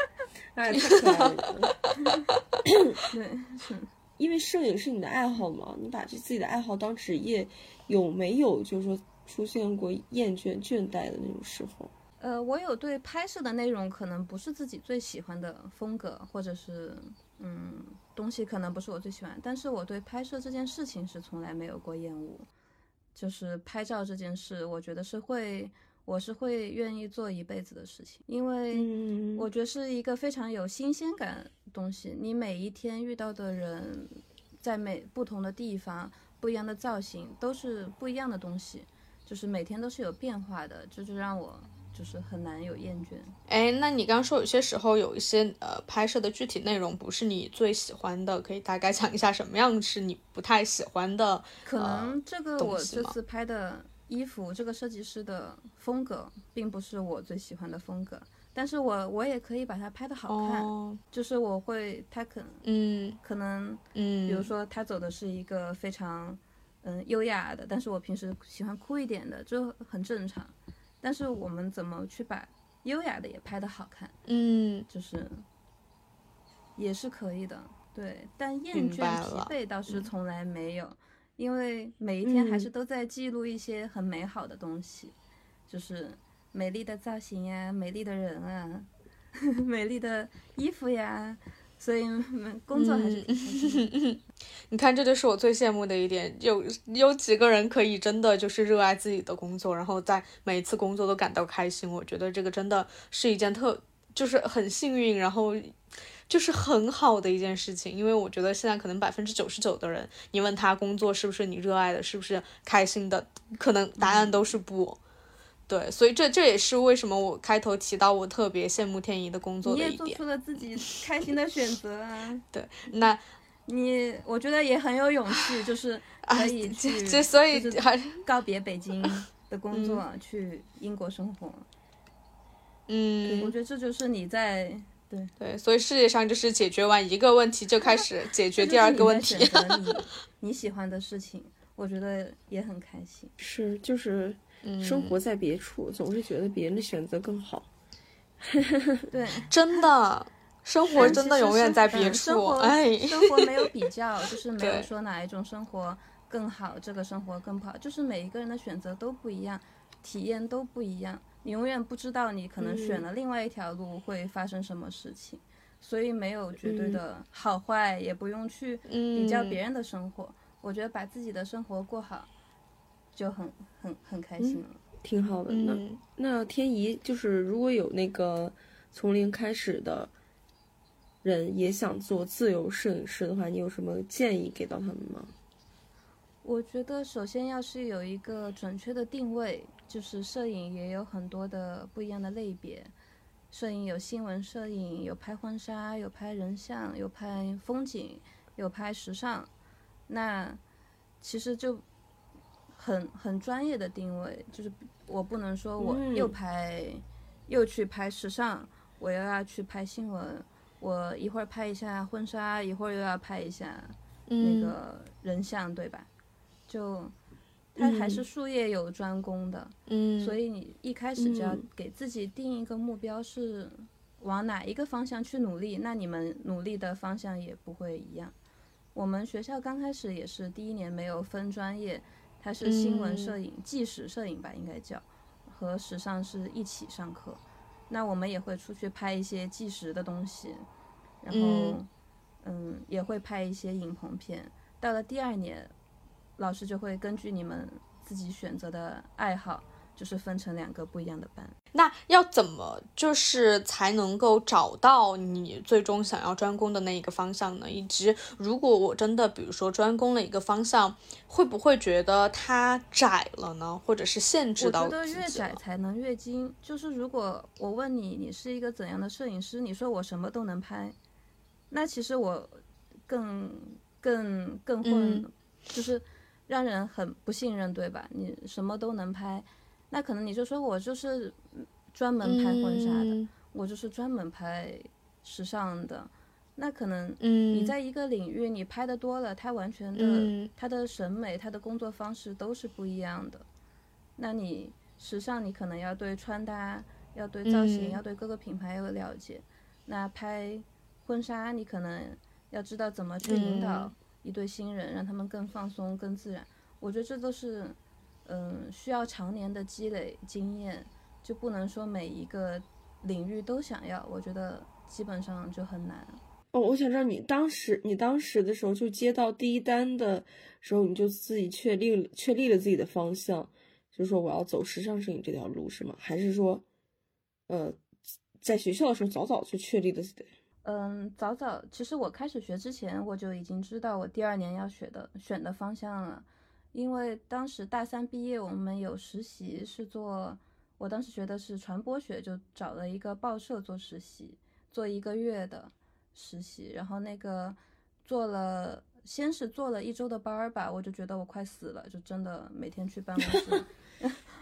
哎，太可爱了！对，是。因为摄影是你的爱好嘛，你把这自己的爱好当职业，有没有就是说出现过厌倦、倦怠的那种时候？呃，我有对拍摄的内容可能不是自己最喜欢的风格，或者是嗯东西可能不是我最喜欢，但是我对拍摄这件事情是从来没有过厌恶。就是拍照这件事，我觉得是会，我是会愿意做一辈子的事情，因为嗯，我觉得是一个非常有新鲜感的东西。你每一天遇到的人，在每不同的地方、不一样的造型，都是不一样的东西，就是每天都是有变化的，这就让我就是很难有厌倦。哎，那你刚刚说有些时候有一些呃拍摄的具体内容不是你最喜欢的，可以大概讲一下什么样是你不太喜欢的？可能这个我这次拍的衣服，这个设计师的风格并不是我最喜欢的风格，但是我我也可以把它拍的好看，哦，就是我会，他可嗯可能嗯，比如说他走的是一个非常嗯优雅的，但是我平时喜欢酷一点的，就很正常。但是我们怎么去把优雅的也拍得好看，嗯就是也是可以的，对。但厌倦、疲惫倒是嗯从来没有，因为每一天还嗯是都在记录一些很美好的东西，就是美丽的造型呀，美丽的人啊，美丽的衣服呀，所以嗯工作还是挺开心的。你看，这就是我最羡慕的一点，有有几个人可以真的就是热爱自己的工作，然后在每一次工作都感到开心。我觉得这个真的是一件特，就是很幸运，然后就是很好的一件事情。因为我觉得现在可能百分之九十九的人，你问他工作是不是你热爱的，是不是开心的，可能答案都是不。对，所以这这也是为什么我开头提到我特别羡慕天怡的工作的一点你也做出。了自己开心的选择啊！对那你我觉得也很有勇气，就 是啊，可以这去，这所以就是还告别北京的工作，嗯去英国生活。嗯，我觉得这就是你在对对，所以世界上就是解决完一个问题就开始 解决第二个问题这。就是你选择你你喜欢的事情，我觉得也很开心。是就是嗯生活在别处，总是觉得别人的选择更好。对，真的，生活真的永远在别处。嗯生活哎，生活没有 比较，就是没有说哪一种生活更好，这个生活更不好，就是每一个人的选择都不一样，体验都不一样，你永远不知道你可能选了另外一条路会发生什么事情，所以没有绝对的好坏，也不用去比较别人的生活。我觉得把自己的生活过好，就很很很开心了。挺好的。那嗯，那天怡就是如果有那个从零开始的人也想做自由摄影师的话，你有什么建议给到他们吗？我觉得首先要是有一个准确的定位，就是摄影也有很多的不一样的类别，摄影有新闻摄影，有拍婚纱，有拍人像，有拍风景，有拍时尚，那其实就很很专业的定位，就是我不能说我又拍、又去拍时尚，我又要去拍新闻，我一会儿拍一下婚纱，一会儿又要拍一下那个人像，对吧？就它还是术业有专攻的，嗯，所以你一开始就要给自己定一个目标，是往哪一个方向去努力，那你们努力的方向也不会一样。我们学校刚开始也是第一年没有分专业，它是新闻摄影、纪实摄影吧，应该叫，和时尚是一起上课。那我们也会出去拍一些纪实的东西，然后嗯也会拍一些影棚片。到了第二年。老师就会根据你们自己选择的爱好，就是分成两个不一样的班。那要怎么就是才能够找到你最终想要专攻的那一个方向呢？以及如果我真的比如说专攻了一个方向，会不会觉得它窄了呢？或者是限制到？我觉得越窄才能越精。就是如果我问你，你是一个怎样的摄影师？你说我什么都能拍，那其实我更更更混，就是。让人很不信任，对吧？你什么都能拍，那可能你就说我就是专门拍婚纱的，我就是专门拍时尚的，那可能你在一个领域你拍的多了，他完全的他的审美、他的工作方式都是不一样的。那你时尚你可能要对穿搭、要对造型、要对各个品牌有了解，那拍婚纱你可能要知道怎么去引导。一对新人，让他们更放松、更自然。我觉得这都是，嗯，需要常年的积累经验，就不能说每一个领域都想要。我觉得基本上就很难。哦，我想知道你当时，你当时的时候就接到第一单的时候，你就自己确立确立了自己的方向，就是说我要走时尚摄影这条路，是吗？还是说，呃，在学校的时候早早就确立的？嗯，早早其实我开始学之前，我就已经知道我第二年要学的选的方向了，因为当时大三毕业，我们有实习是做，我当时学的是传播学，就找了一个报社做实习，做一个月的实习，然后那个做了，先是做了一周的班儿吧，我就觉得我快死了，就真的每天去办公室，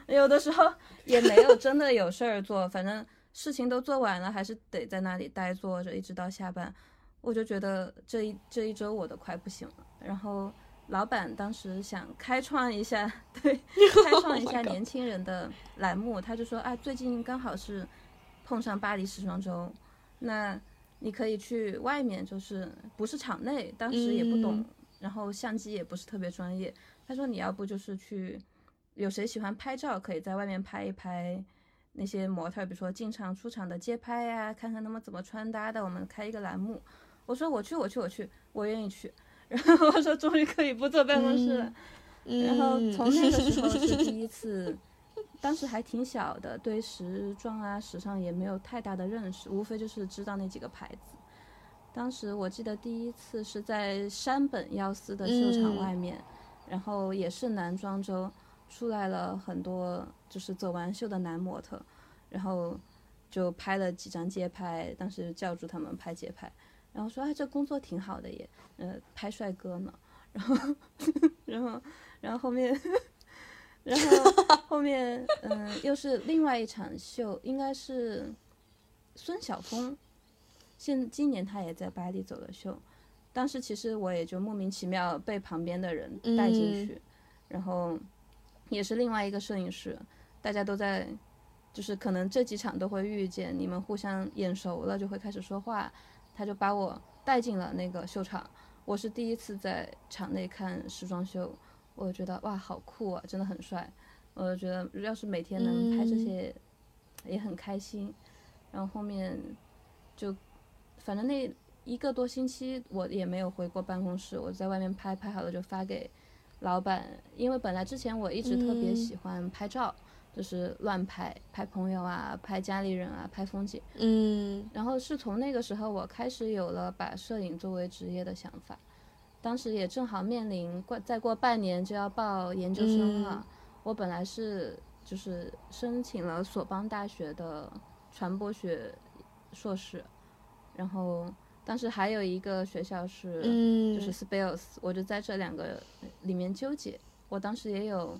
有的时候也没有真的有事儿做，反正。事情都做完了，还是得在那里待坐着，一直到下班。我就觉得这一这一周我都快不行了。然后老板当时想开创一下，对，开创一下年轻人的栏目，他就说啊，最近刚好是碰上巴黎时装周，那你可以去外面，就是不是场内，当时也不懂，然后相机也不是特别专业。他说你要不就是去，有谁喜欢拍照，可以在外面拍一拍。那些模特，比如说进场出场的街拍呀，看看他们怎么穿搭的，我们开一个栏目。我说我去，我去，我去，我愿意去。然后我说终于可以不坐办公室了。然后从那个时候是 第一次，当时还挺小的，对时装啊、时尚也没有太大的认识，无非就是知道那几个牌子。当时我记得第一次是在山本耀司的秀场外面，然后也是男装周。出来了很多，就是走完秀的男模特，然后就拍了几张街拍，当时叫住他们拍街拍，然后说哎，这工作挺好的耶，呃，拍帅哥呢，然后，然后，然后后面，然后后面，嗯，又是另外一场秀，应该是孙晓峰，现今年他也在巴黎走了秀，当时其实我也就莫名其妙被旁边的人带进去，然后。也是另外一个摄影师，大家都在，就是可能这几场都会遇见，你们互相眼熟了就会开始说话，他就把我带进了那个秀场。我是第一次在场内看时装秀，我觉得哇好酷啊，真的很帅。我觉得要是每天能拍这些，也很开心。然后后面就，反正那一个多星期我也没有回过办公室，我在外面拍拍好了就发给。老板，因为本来之前我一直特别喜欢拍照，就是乱拍，拍朋友啊，拍家里人啊，拍风景。嗯，然后是从那个时候我开始有了把摄影作为职业的想法，当时也正好面临过再过半年就要报研究生了。嗯我本来是就是申请了索邦大学的传播学硕士，然后当时还有一个学校是嗯，就是 Spells，我就在这两个里面纠结。我当时也有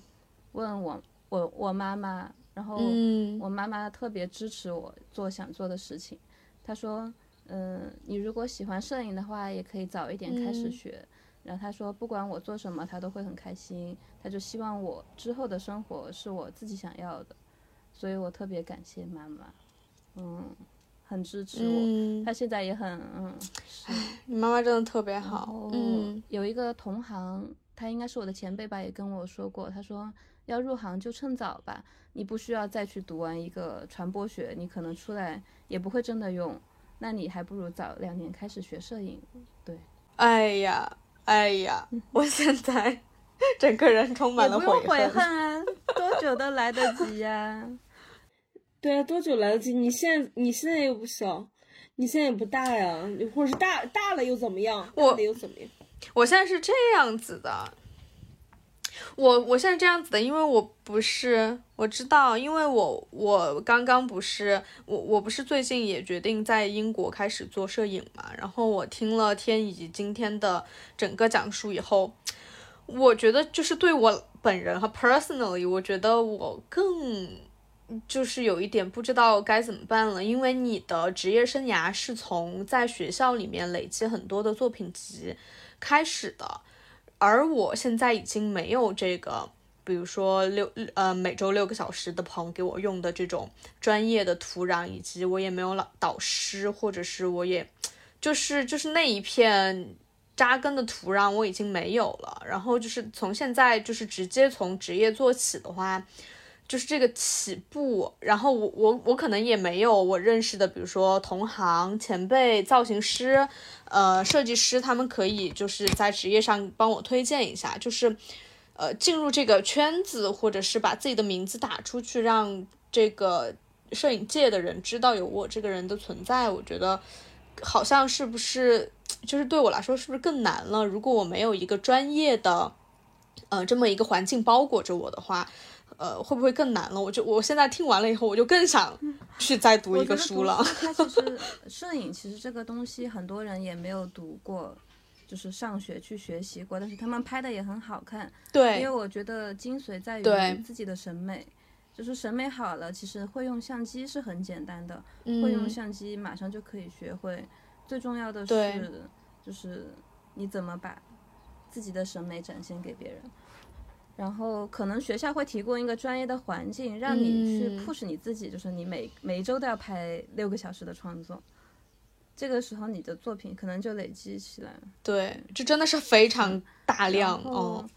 问我我我妈妈，然后嗯我妈妈特别支持我做想做的事情。她说，嗯、你如果喜欢摄影的话，也可以早一点开始嗯学。然后她说，不管我做什么，她都会很开心。她就希望我之后的生活是我自己想要的，所以我特别感谢妈妈，嗯，很支持我。嗯她，现在也很嗯，你妈妈真的特别好，嗯有一个同行，他应该是我的前辈吧，也跟我说过，他说要入行就趁早吧，你不需要再去读完一个传播学，你可能出来也不会真的用，那你还不如早两年开始学摄影。对，哎呀，哎呀，我现在 整个人充满了也不用悔恨。啊，多久都来得及呀、对啊，多久来得及？你现在你现在又不小，你现在也不大呀，你或者是大大了又怎么样？我大了又怎么样？我现在是这样子的，我我现在这样子的，因为我不是我知道，因为我我刚刚不是我我不是最近也决定在英国开始做摄影嘛，然后我听了天怡今天的整个讲述以后，我觉得就是对我本人和 personally，我觉得我更。就是有一点不知道该怎么办了，因为你的职业生涯是从在学校里面累积很多的作品集开始的，而我现在已经没有这个，比如说六呃每周六个小时的棚给我用的这种专业的土壤，以及我也没有老导师，或者是我也就是就是那一片扎根的土壤我已经没有了。然后就是从现在就是直接从职业做起的话。就是这个起步，然后我我我可能也没有我认识的，比如说同行、前辈、造型师，呃，设计师，他们可以就是在职业上帮我推荐一下，就是呃进入这个圈子，或者是把自己的名字打出去，让这个摄影界的人知道有我这个人的存在。我觉得好像是不是就是对我来说是不是更难了？如果我没有一个专业的呃这么一个环境包裹着我的话。呃，会不会更难了？我就我现在听完了以后，我就更想去再读一个书了。它其实摄影其实这个东西很多人也没有读过，就是上学去学习过，但是他们拍的也很好看。对因为，我觉得精髓在于自己的审美，就是审美好了，其实会用相机是很简单的，会用嗯，相机马上就可以学会。最重要的是，就是你怎么把自己的审美展现给别人。然后可能学校会提供一个专业的环境，让你去嗯 push 你自己，就是你每每一周都要拍六个小时的创作。这个时候你的作品可能就累积起来了。对，这真的是非常大量哦。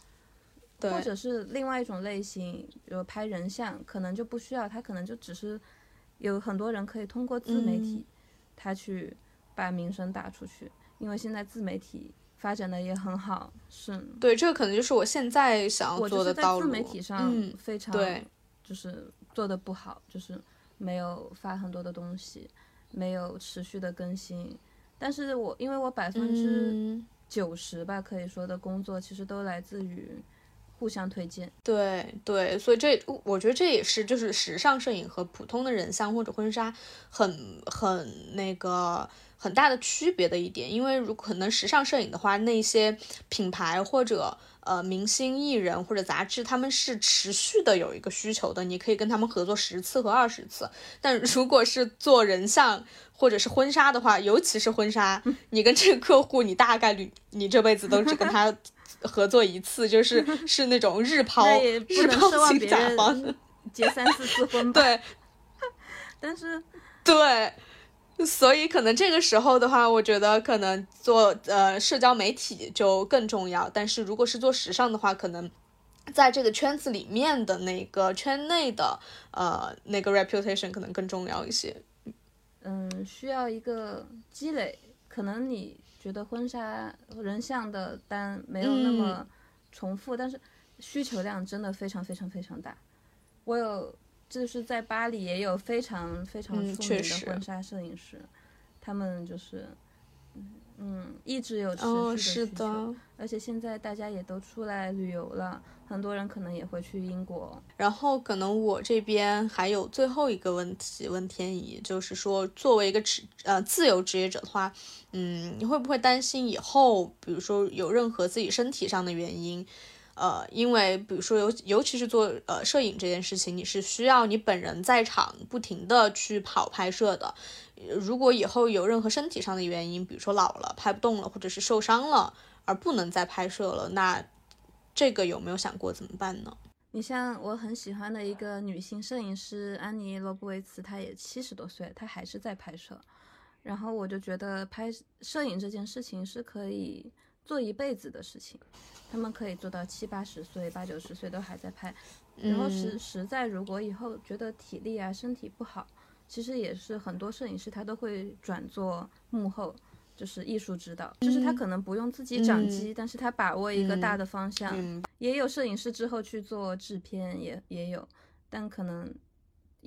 对，或者是另外一种类型，比如拍人像，可能就不需要，他可能就只是有很多人可以通过自媒体，他去把名声打出去，因为现在自媒体发展的也很好，是对，这个可能就是我现在想要做的道路。自媒体上嗯，非常、对就是做的不好，就是没有发很多的东西，没有持续的更新。但是我因为我百分之嗯，九十吧，可以说的工作其实都来自于互相推荐。对对，所以这我觉得这也是就是时尚摄影和普通的人像或者婚纱很很那个很大的区别的一点，因为如可能时尚摄影的话，那些品牌或者呃明星艺人或者杂志，他们是持续的有一个需求的，你可以跟他们合作十次和二十次。但如果是做人像或者是婚纱的话，尤其是婚纱，你跟这个客户，你大概率你这辈子都只跟他 合作一次，就是 是那种日抛日能抛型甲方。结三四次婚吧。对 但是对，所以可能这个时候的话，我觉得可能做呃社交媒体就更重要。但是如果是做时尚的话，可能在这个圈子里面的那个圈内的呃那个 reputation 可能更重要一些。嗯，需要一个积累。可能你觉得婚纱人像的单没有那么重复，但是需求量真的非常非常非常大。我有就是在巴黎也有非常非常出名的婚纱摄影师，他们就是嗯，一直有持续哦，的是需求。的。而且现在大家也都出来旅游了，很多人可能也会去英国。然后可能我这边还有最后一个问题问天怡，就是说作为一个职呃自由职业者的话，嗯，你会不会担心以后，比如说有任何自己身体上的原因？呃，因为比如说尤尤其是做呃摄影这件事情，你是需要你本人在场，不停的去跑拍摄的。如果以后有任何身体上的原因，比如说老了拍不动了，或者是受伤了而不能再拍摄了，那这个有没有想过怎么办呢？你像我很喜欢的一个女性摄影师安妮·罗布维茨，她也七十多岁，她还是在拍摄。然后我就觉得拍摄影这件事情是可以做一辈子的事情，他们可以做到七八十岁、八九十岁都还在拍。然后实嗯。实在如果以后觉得体力啊、身体不好，其实也是很多摄影师他都会转做幕后，就是艺术指导，就是他可能不用自己掌机，但是他把握一个大的方向。嗯。也有摄影师之后去做制片，也也有，但可能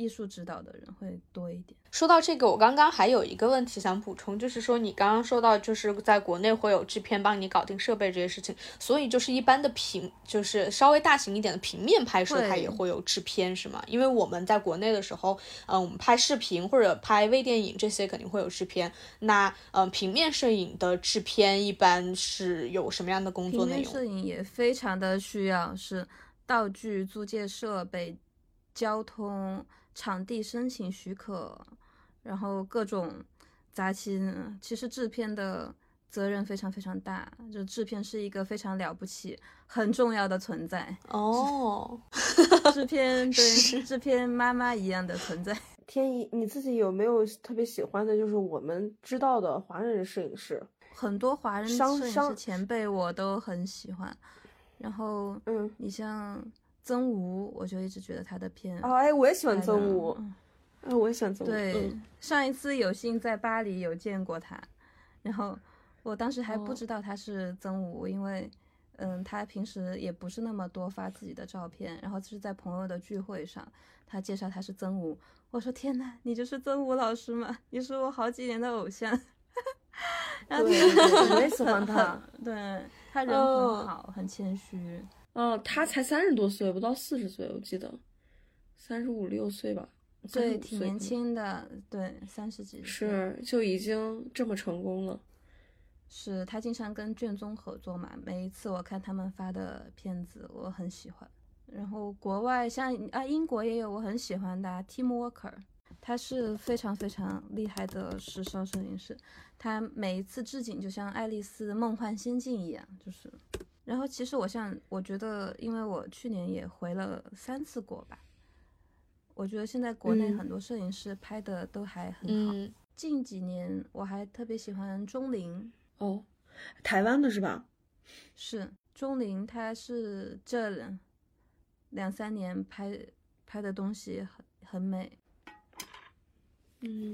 艺术指导的人会多一点。说到这个，我刚刚还有一个问题想补充，就是说你刚刚说到，就是在国内会有制片帮你搞定设备这些事情，所以就是一般的平，就是稍微大型一点的平面拍摄，它也会有制片，是吗？因为我们在国内的时候，嗯，我们拍视频或者拍微电影这些肯定会有制片。那嗯，平面摄影的制片一般是有什么样的工作平面内容？摄影也非常的需要是道具、租借设备、交通、场地申请许可，然后各种杂七。其实制片的责任非常非常大，就制片是一个非常了不起、很重要的存在。哦，制片对制片妈妈一样的存在。天一，你自己有没有特别喜欢的，就是我们知道的华人摄影师？很多华人摄影师前辈我都很喜欢，然后嗯，你像曾吴，我就一直觉得他的片哦，哎，我也喜欢曾吴，嗯哎，我也喜欢曾吴。对，嗯上一次有幸在巴黎有见过他，然后我当时还不哦知道他是曾吴，因为嗯，他平时也不是那么多发自己的照片，然后就是在朋友的聚会上，他介绍他是曾吴，我说天呐，你就是曾吴老师吗？你是我好几年的偶像。然后对我也喜欢他，对他人嗯很好，很谦虚。哦，他才三十多岁，不到四十岁，我记得三十五六岁吧。对，挺年。轻的，对，三十几岁。是，就已经这么成功了。是他经常跟卷宗合作嘛，每一次我看他们发的片子，我很喜欢。然后国外像啊，英国也有我很喜欢的啊 Tim Walker，他是非常非常厉害的时尚摄影师，他每一次置景就像爱丽丝梦幻仙境一样，就是。然后其实我像我觉得，因为我去年也回了三次国吧，我觉得现在国内嗯。很多摄影师拍的都还很好。嗯，近几年我还特别喜欢钟林，哦，台湾的是吧？是钟林，他是这两两三年拍拍的东西很很美，嗯，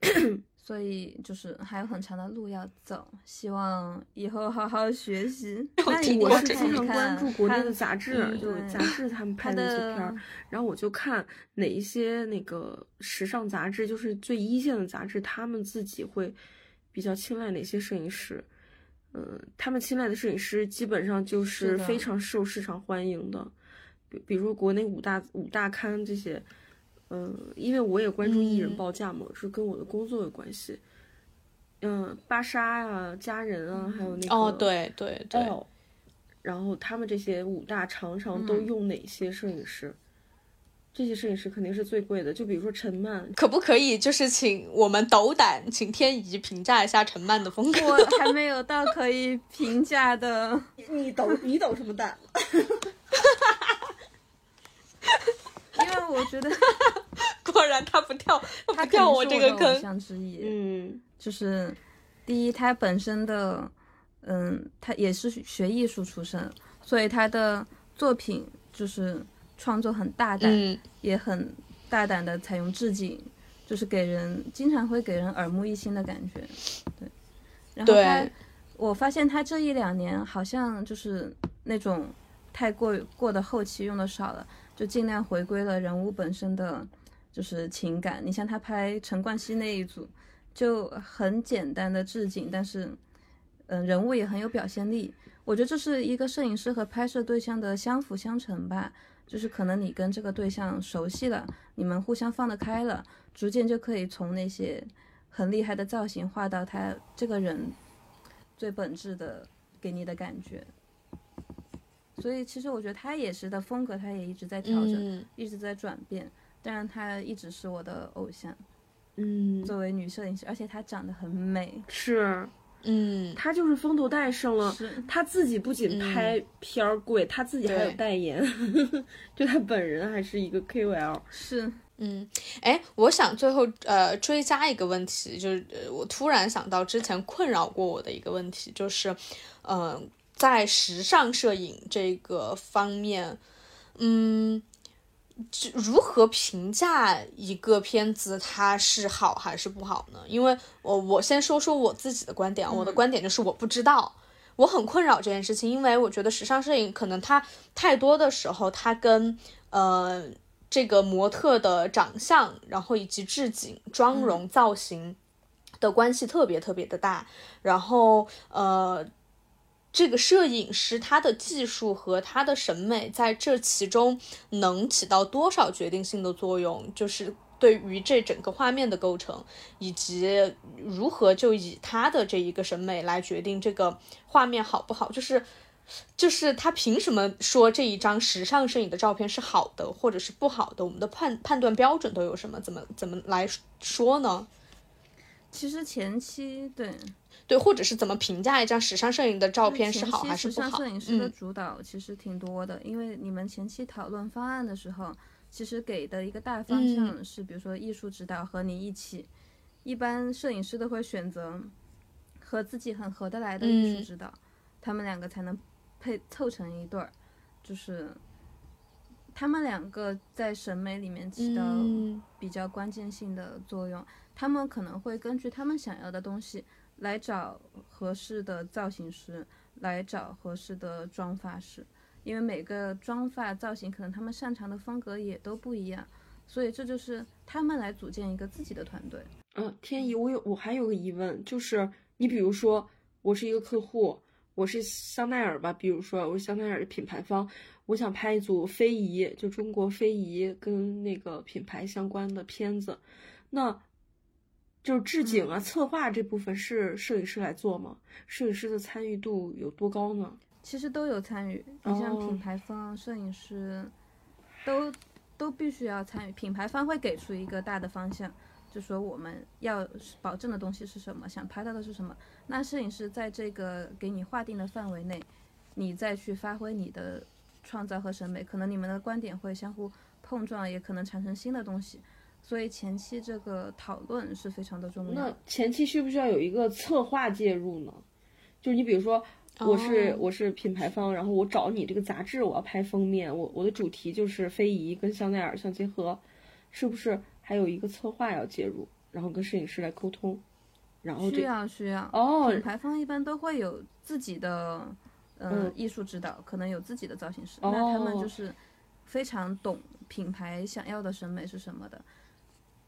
所以就是还有很长的路要走，希望以后好好学习。那我是经常关注国内的杂志，嗯就是杂志他们拍的那些片儿，然后我就看哪一些那个时尚杂志，就是最一线的杂志，他们自己会比较青睐哪些摄影师。嗯，他们青睐的摄影师基本上就是非常受市场欢迎的，比比如国内五大五大刊这些，嗯，因为我也关注艺人嗯报价嘛，是跟我的工作有关系。嗯，芭莎啊、佳人啊，还有那个哦，对对对，L，然后他们这些五大常常都嗯用哪些摄影师？这些摄影师肯定是最贵的，就比如说陈曼，可不可以就是请我们斗胆，请天怡评价一下陈曼的风格？我 还没有到可以评价的，你抖你抖什么蛋？我觉得 果然他不跳，他不跳我这个坑。像之一。嗯，就是第一，他本身的，嗯，他也是学艺术出身，所以他的作品就是创作很大胆，嗯也很大胆的采用致敬，就是给人经常会给人耳目一新的感觉。对，然后他，我发现他这一两年好像就是那种太过过的后期用的少了，就尽量回归了人物本身的就是情感。你像他拍陈冠希那一组，就很简单的置景，但是，嗯，人物也很有表现力。我觉得这是一个摄影师和拍摄对象的相辅相成吧。就是可能你跟这个对象熟悉了，你们互相放得开了，逐渐就可以从那些很厉害的造型画到他这个人最本质的给你的感觉。所以其实我觉得他也是的风格，他也一直在调整，嗯一直在转变。但是，他一直是我的偶像，嗯，作为女摄影师，而且她长得很美。是嗯，她就是风头带上了。她，自己不仅拍片儿贵，她自己还有代言，就她本人还是一个 KOL。是，嗯，哎，我想最后呃追加一个问题，就是呃我突然想到之前困扰过我的一个问题，就是，呃，在时尚摄影这个方面，嗯，这如何评价一个片子它是好还是不好呢？因为我我先说说我自己的观点啊，我的观点就是我不知道。我很困扰这件事情，因为我觉得时尚摄影可能它太多的时候，它跟呃这个模特的长相，然后以及置景、妆容、造型的关系特别特别的大。然后呃，这个摄影师他的技术和他的审美在这其中能起到多少决定性的作用，就是。对于这整个画面的构成，以及如何就以他的这一个审美来决定这个画面好不好，就是就是他凭什么说这一张时尚摄影的照片是好的，或者是不好的？我们的判判断标准都有什么？怎么怎么来说呢？其实前期对。对，或者是怎么评价一张时尚摄影的照片是好还是不好？时尚摄影？师的嗯。主导其实挺多的，因为你们前期讨论方案的时候，其实给的一个大方嗯。向是，比如说艺术指导和你一起，一般摄影师都会选择和自己很合得来的艺术嗯。指导，他们两个才能配凑成一对儿，就是他们两个在审美里面起到嗯。比较关键性的作用。他们可能会根据他们想要的东西来找合适的造型师，来找合适的妆发师，因为每个妆发造型可能他们擅长的风格也都不一样，所以这就是他们来组建一个自己的团队。嗯，天怡，我有我还有个疑问，就是你比如说，我是一个客户，我是香奈儿吧，比如说我是香奈儿的品牌方，我想拍一组非遗，就中国非遗跟那个品牌相关的片子，那就是置景啊、策划这部分是摄影师来做吗？摄影师的参与度有多高呢？其实都有参与，你像哦品牌方、摄影师，都都必须要参与。品牌方会给出一个大的方向，就说我们要保证的东西是什么，想拍到的是什么。那摄影师在这个给你划定的范围内，你再去发挥你的创造和审美，可能你们的观点会相互碰撞，也可能产生新的东西。所以前期这个讨论是非常的重要那。前期需不需要有一个策划介入呢？就是你比如说，我是、哦我是品牌方，然后我找你这个杂志，我要拍封面，我我的主题就是非遗跟香奈儿相结合，是不是还有一个策划要介入，然后跟摄影师来沟通，然后需要需要哦品牌方一般都会有自己的呃嗯艺术指导，可能有自己的造型师，那他们哦就是非常懂品牌想要的审美是什么的，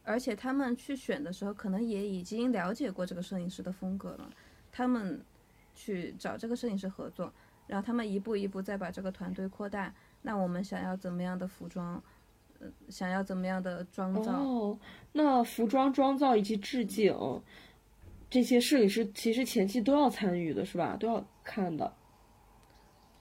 而且他们去选的时候，可能也已经了解过这个摄影师的风格了，他们去找这个摄影师合作，然后他们一步一步再把这个团队扩大。那我们想要怎么样的服装，呃，想要怎么样的妆造，哦，那服装妆造以及置景这些摄影师其实前期都要参与的是吧？都要看的。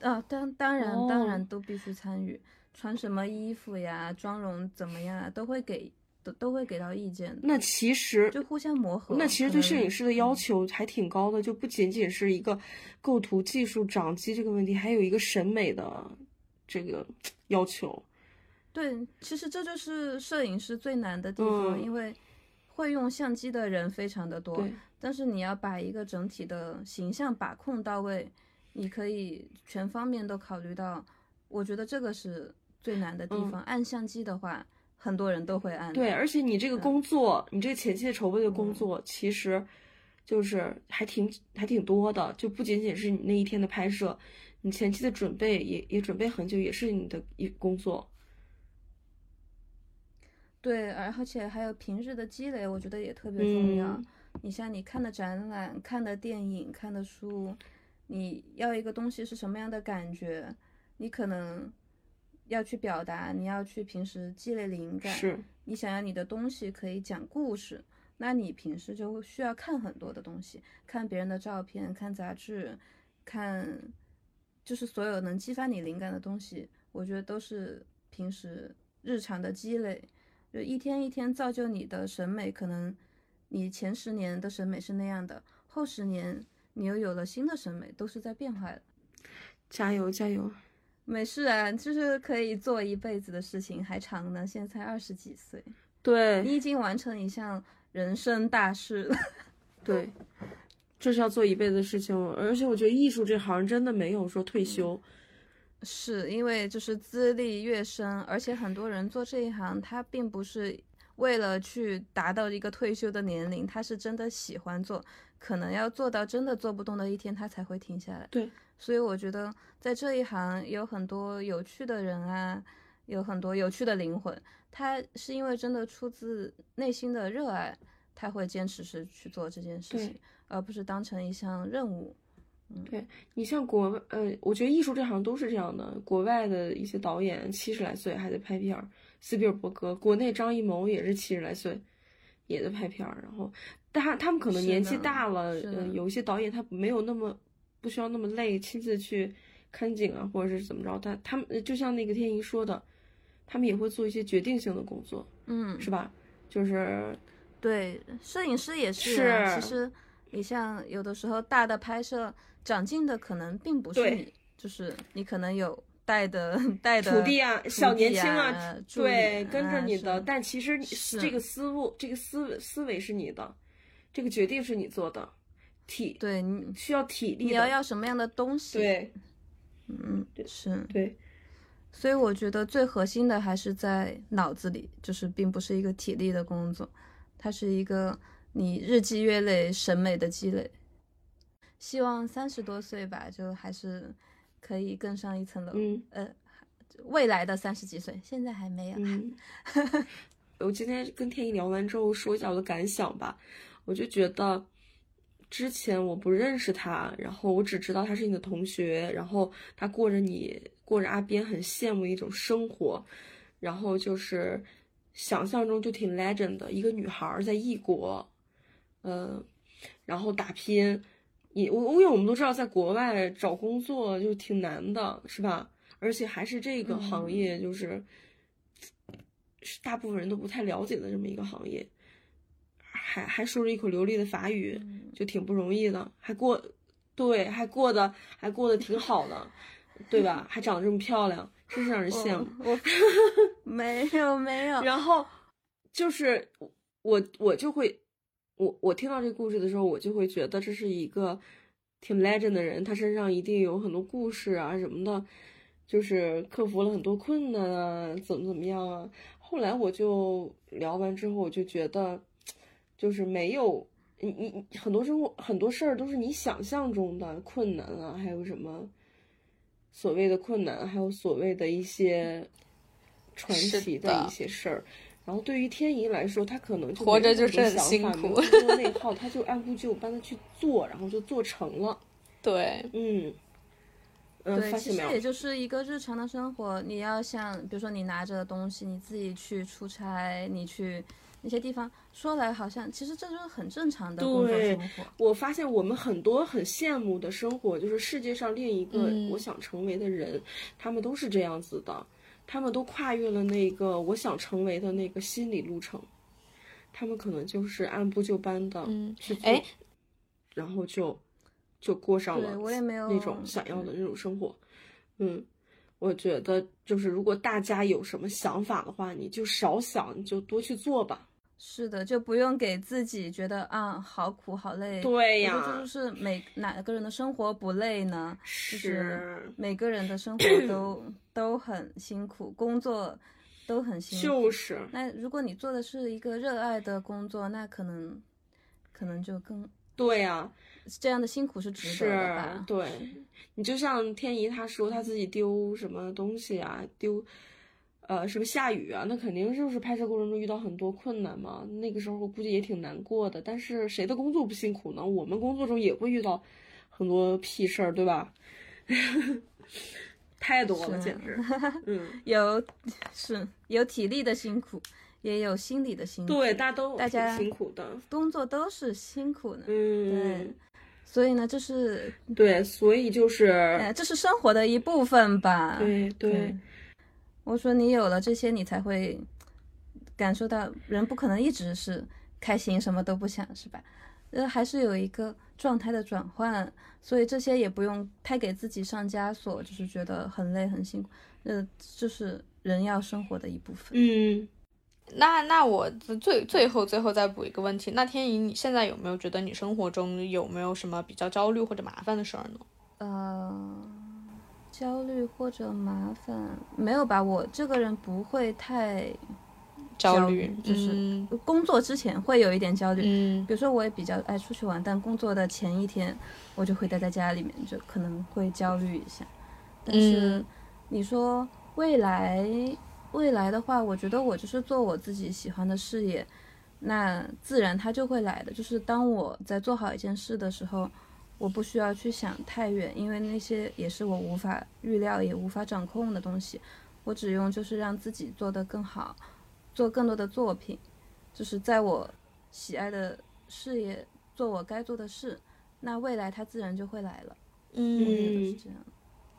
啊，当当然当哦然都必须参与，穿什么衣服呀，妆容怎么样啊，都会给都都会给到意见的，那其实就互相磨合。那其实对摄影师的要求还挺高的，就不仅仅是一个构图技术、掌机这个问题，还有一个审美的这个 要求。对，其实这就是摄影师最难的地方，嗯因为会用相机的人非常的多，但是你要把一个整体的形象把控到位，你可以全方面都考虑到，我觉得这个是最难的地嗯方。按相机的话，很多人都会按，对，而且你这个工作，你这个前期的筹备的工嗯作，其实就是还挺还挺多的，就不仅仅是你那一天的拍摄，你前期的准备也也准备很久，也是你的一工作。对，而且还有平日的积累，我觉得也特别重要。嗯你像你看的展览、看的电影、看的书，你要一个东西是什么样的感觉，你可能要去表达，你要去平时积累灵感。是，你想要你的东西可以讲故事，那你平时就需要看很多的东西，看别人的照片，看杂志，看就是所有能激发你灵感的东西，我觉得都是平时日常的积累，就一天一天造就你的审美。可能你前十年的审美是那样的，后十年你又有了新的审美，都是在变化的。加油加油！没事啊，就是可以做一辈子的事情，还长呢。现在才二十几岁，对你已经完成一项人生大事了。对，这是要做一辈子的事情，而且我觉得艺术这行真的没有说退休。是因为就是资历越深，而且很多人做这一行，他并不是为了去达到一个退休的年龄，他是真的喜欢做，可能要做到真的做不动的一天，他才会停下来。对，所以我觉得在这一行有很多有趣的人啊，有很多有趣的灵魂，他是因为真的出自内心的热爱，他会坚持是去做这件事情，而不是当成一项任务。对你像国外，呃，我觉得艺术这行都是这样的。国外的一些导演七十来岁还在拍片儿，斯皮尔伯格；国内张艺谋也是七十来岁，也在拍片儿。然后，但他他们可能年纪大了，嗯呃，有一些导演他没有那么不需要那么累，亲自去看景啊，或者是怎么着。他他们就像那个天一说的，他们也会做一些决定性的工作，嗯，是吧？就是对，摄影师也是啊。是其实你像有的时候大的拍摄，长进的可能并不是对你，就是你可能有带的带的土地啊，小年轻啊，对，跟着啊你的，但其实是这个思路、这个思思维是你的，这个决定是你做的，体对你需要体力，你要要什么样的东西？，对嗯，是。对所以我觉得最核心的还是在脑子里，就是并不是一个体力的工作，它是一个你日积月累审美的积累。希望三十多岁吧，就还是可以更上一层楼。嗯呃，未来的三十几岁，现在还没有。嗯。我今天跟天一聊完之后，说一下我的感想吧。我就觉得，之前我不认识他，然后我只知道他是你的同学，然后他过着你过着阿边很羡慕的一种生活，然后就是想象中就挺 legend 的一个女孩儿在异国，呃，然后打拼。也我因为我们都知道，在国外找工作就挺难的，是吧？而且还是这个行业，就是、是大部分人都不太了解的这么一个行业，还还说着一口流利的法语，就挺不容易的，还过对，还过得还过得挺好的，对吧？还长得这么漂亮，真是让人羡慕。我 没有没有，然后就是我我就会，我我听到这个故事的时候，我就会觉得这是一个挺 legend 的人，他身上一定有很多故事啊什么的，就是克服了很多困难啊，怎么怎么样啊。后来我就聊完之后，我就觉得，就是没有你你你很多生活很多事儿都是你想象中的困难啊，还有什么所谓的困难，还有所谓的一些传奇的一些事儿。然后对于天怡来说，他可能就活着就是很辛苦没有内耗，他就按部就班的去做，然后就做成了。对，嗯，嗯，对，发现没有其实也？就是一个日常的生活。你要像，比如说你拿着东西，你自己去出差，你去那些地方，说来好像，其实这就是很正常的工作对生活。我发现我们很多很羡慕的生活，就是世界上另一个嗯我想成为的人，他们都是这样子的，他们都跨越了那个我想成为的那个心理路程，他们可能就是按部就班的嗯去做，哎然后就就过上了我也没有那种想要的那种生活，嗯。我觉得就是，如果大家有什么想法的话，你就少想，你就多去做吧。是的，就不用给自己觉得啊好苦好累。对呀就是每哪个人的生活不累呢？就是是每个人的生活 都都很辛苦，工作都很辛苦。就是，那如果你做的是一个热爱的工作，那可能可能就更对呀、这样的辛苦是值得的吧？对，你就像天怡她说她自己丢什么东西啊，丢，呃，什么下雨啊，那肯定就是拍摄过程中遇到很多困难嘛。那个时候我估计也挺难过的。但是谁的工作不辛苦呢？我们工作中也会遇到很多屁事儿，对吧？太多了，简直。嗯，有是有体力的辛苦，也有心理的辛苦。对，大家都大家辛苦的。工作都是辛苦的，嗯对，所以呢，这是对，所以就是呃，这是生活的一部分吧。对对对，我说你有了这些，你才会感受到人不可能一直是开心，什么都不想，是吧？呃，还是有一个状态的转换，所以这些也不用太给自己上枷锁，就是觉得很累很辛苦，呃，就是人要生活的一部分。嗯，那那我最最后最后再补一个问题，那天怡，你现在有没有觉得你生活中有没有什么比较焦虑或者麻烦的事儿呢？呃，焦虑或者麻烦没有吧？我这个人不会太焦虑虑，就是嗯工作之前会有一点焦虑，嗯比如说我也比较爱出去玩，但工作的前一天我就会待在家里面，就可能会焦虑一下。但是嗯你说未来，未来的话，我觉得我就是做我自己喜欢的事业，那自然它就会来的。就是当我在做好一件事的时候，我不需要去想太远，因为那些也是我无法预料也无法掌控的东西。我只用就是让自己做得更好，做更多的作品，就是在我喜爱的事业做我该做的事，那未来它自然就会来了。我觉得是嗯，这样。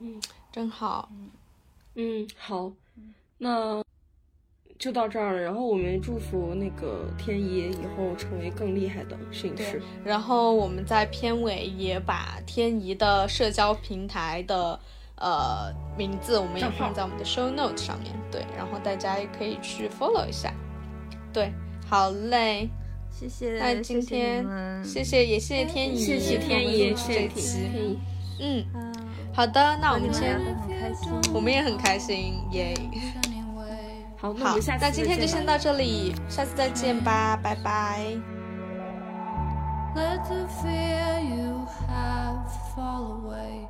嗯真好。嗯，好，那就到这儿了。然后我们祝福那个天一以后成为更厉害的摄影师。然后我们在片尾也把天怡的社交平台的呃名字，我们也放在我们的 show note 上面。对，然后大家也可以去 follow 一下。对，好嘞，谢谢，那今谢谢天谢谢，也谢谢天怡，谢谢天一，们录制谢谢。天一。嗯，啊，好的，那我们你们先聊，得很开心。我们也很开心，耶。好，那我们下，次那今天就先到这里，下次再见吧，拜拜。Let the fear you have fall away.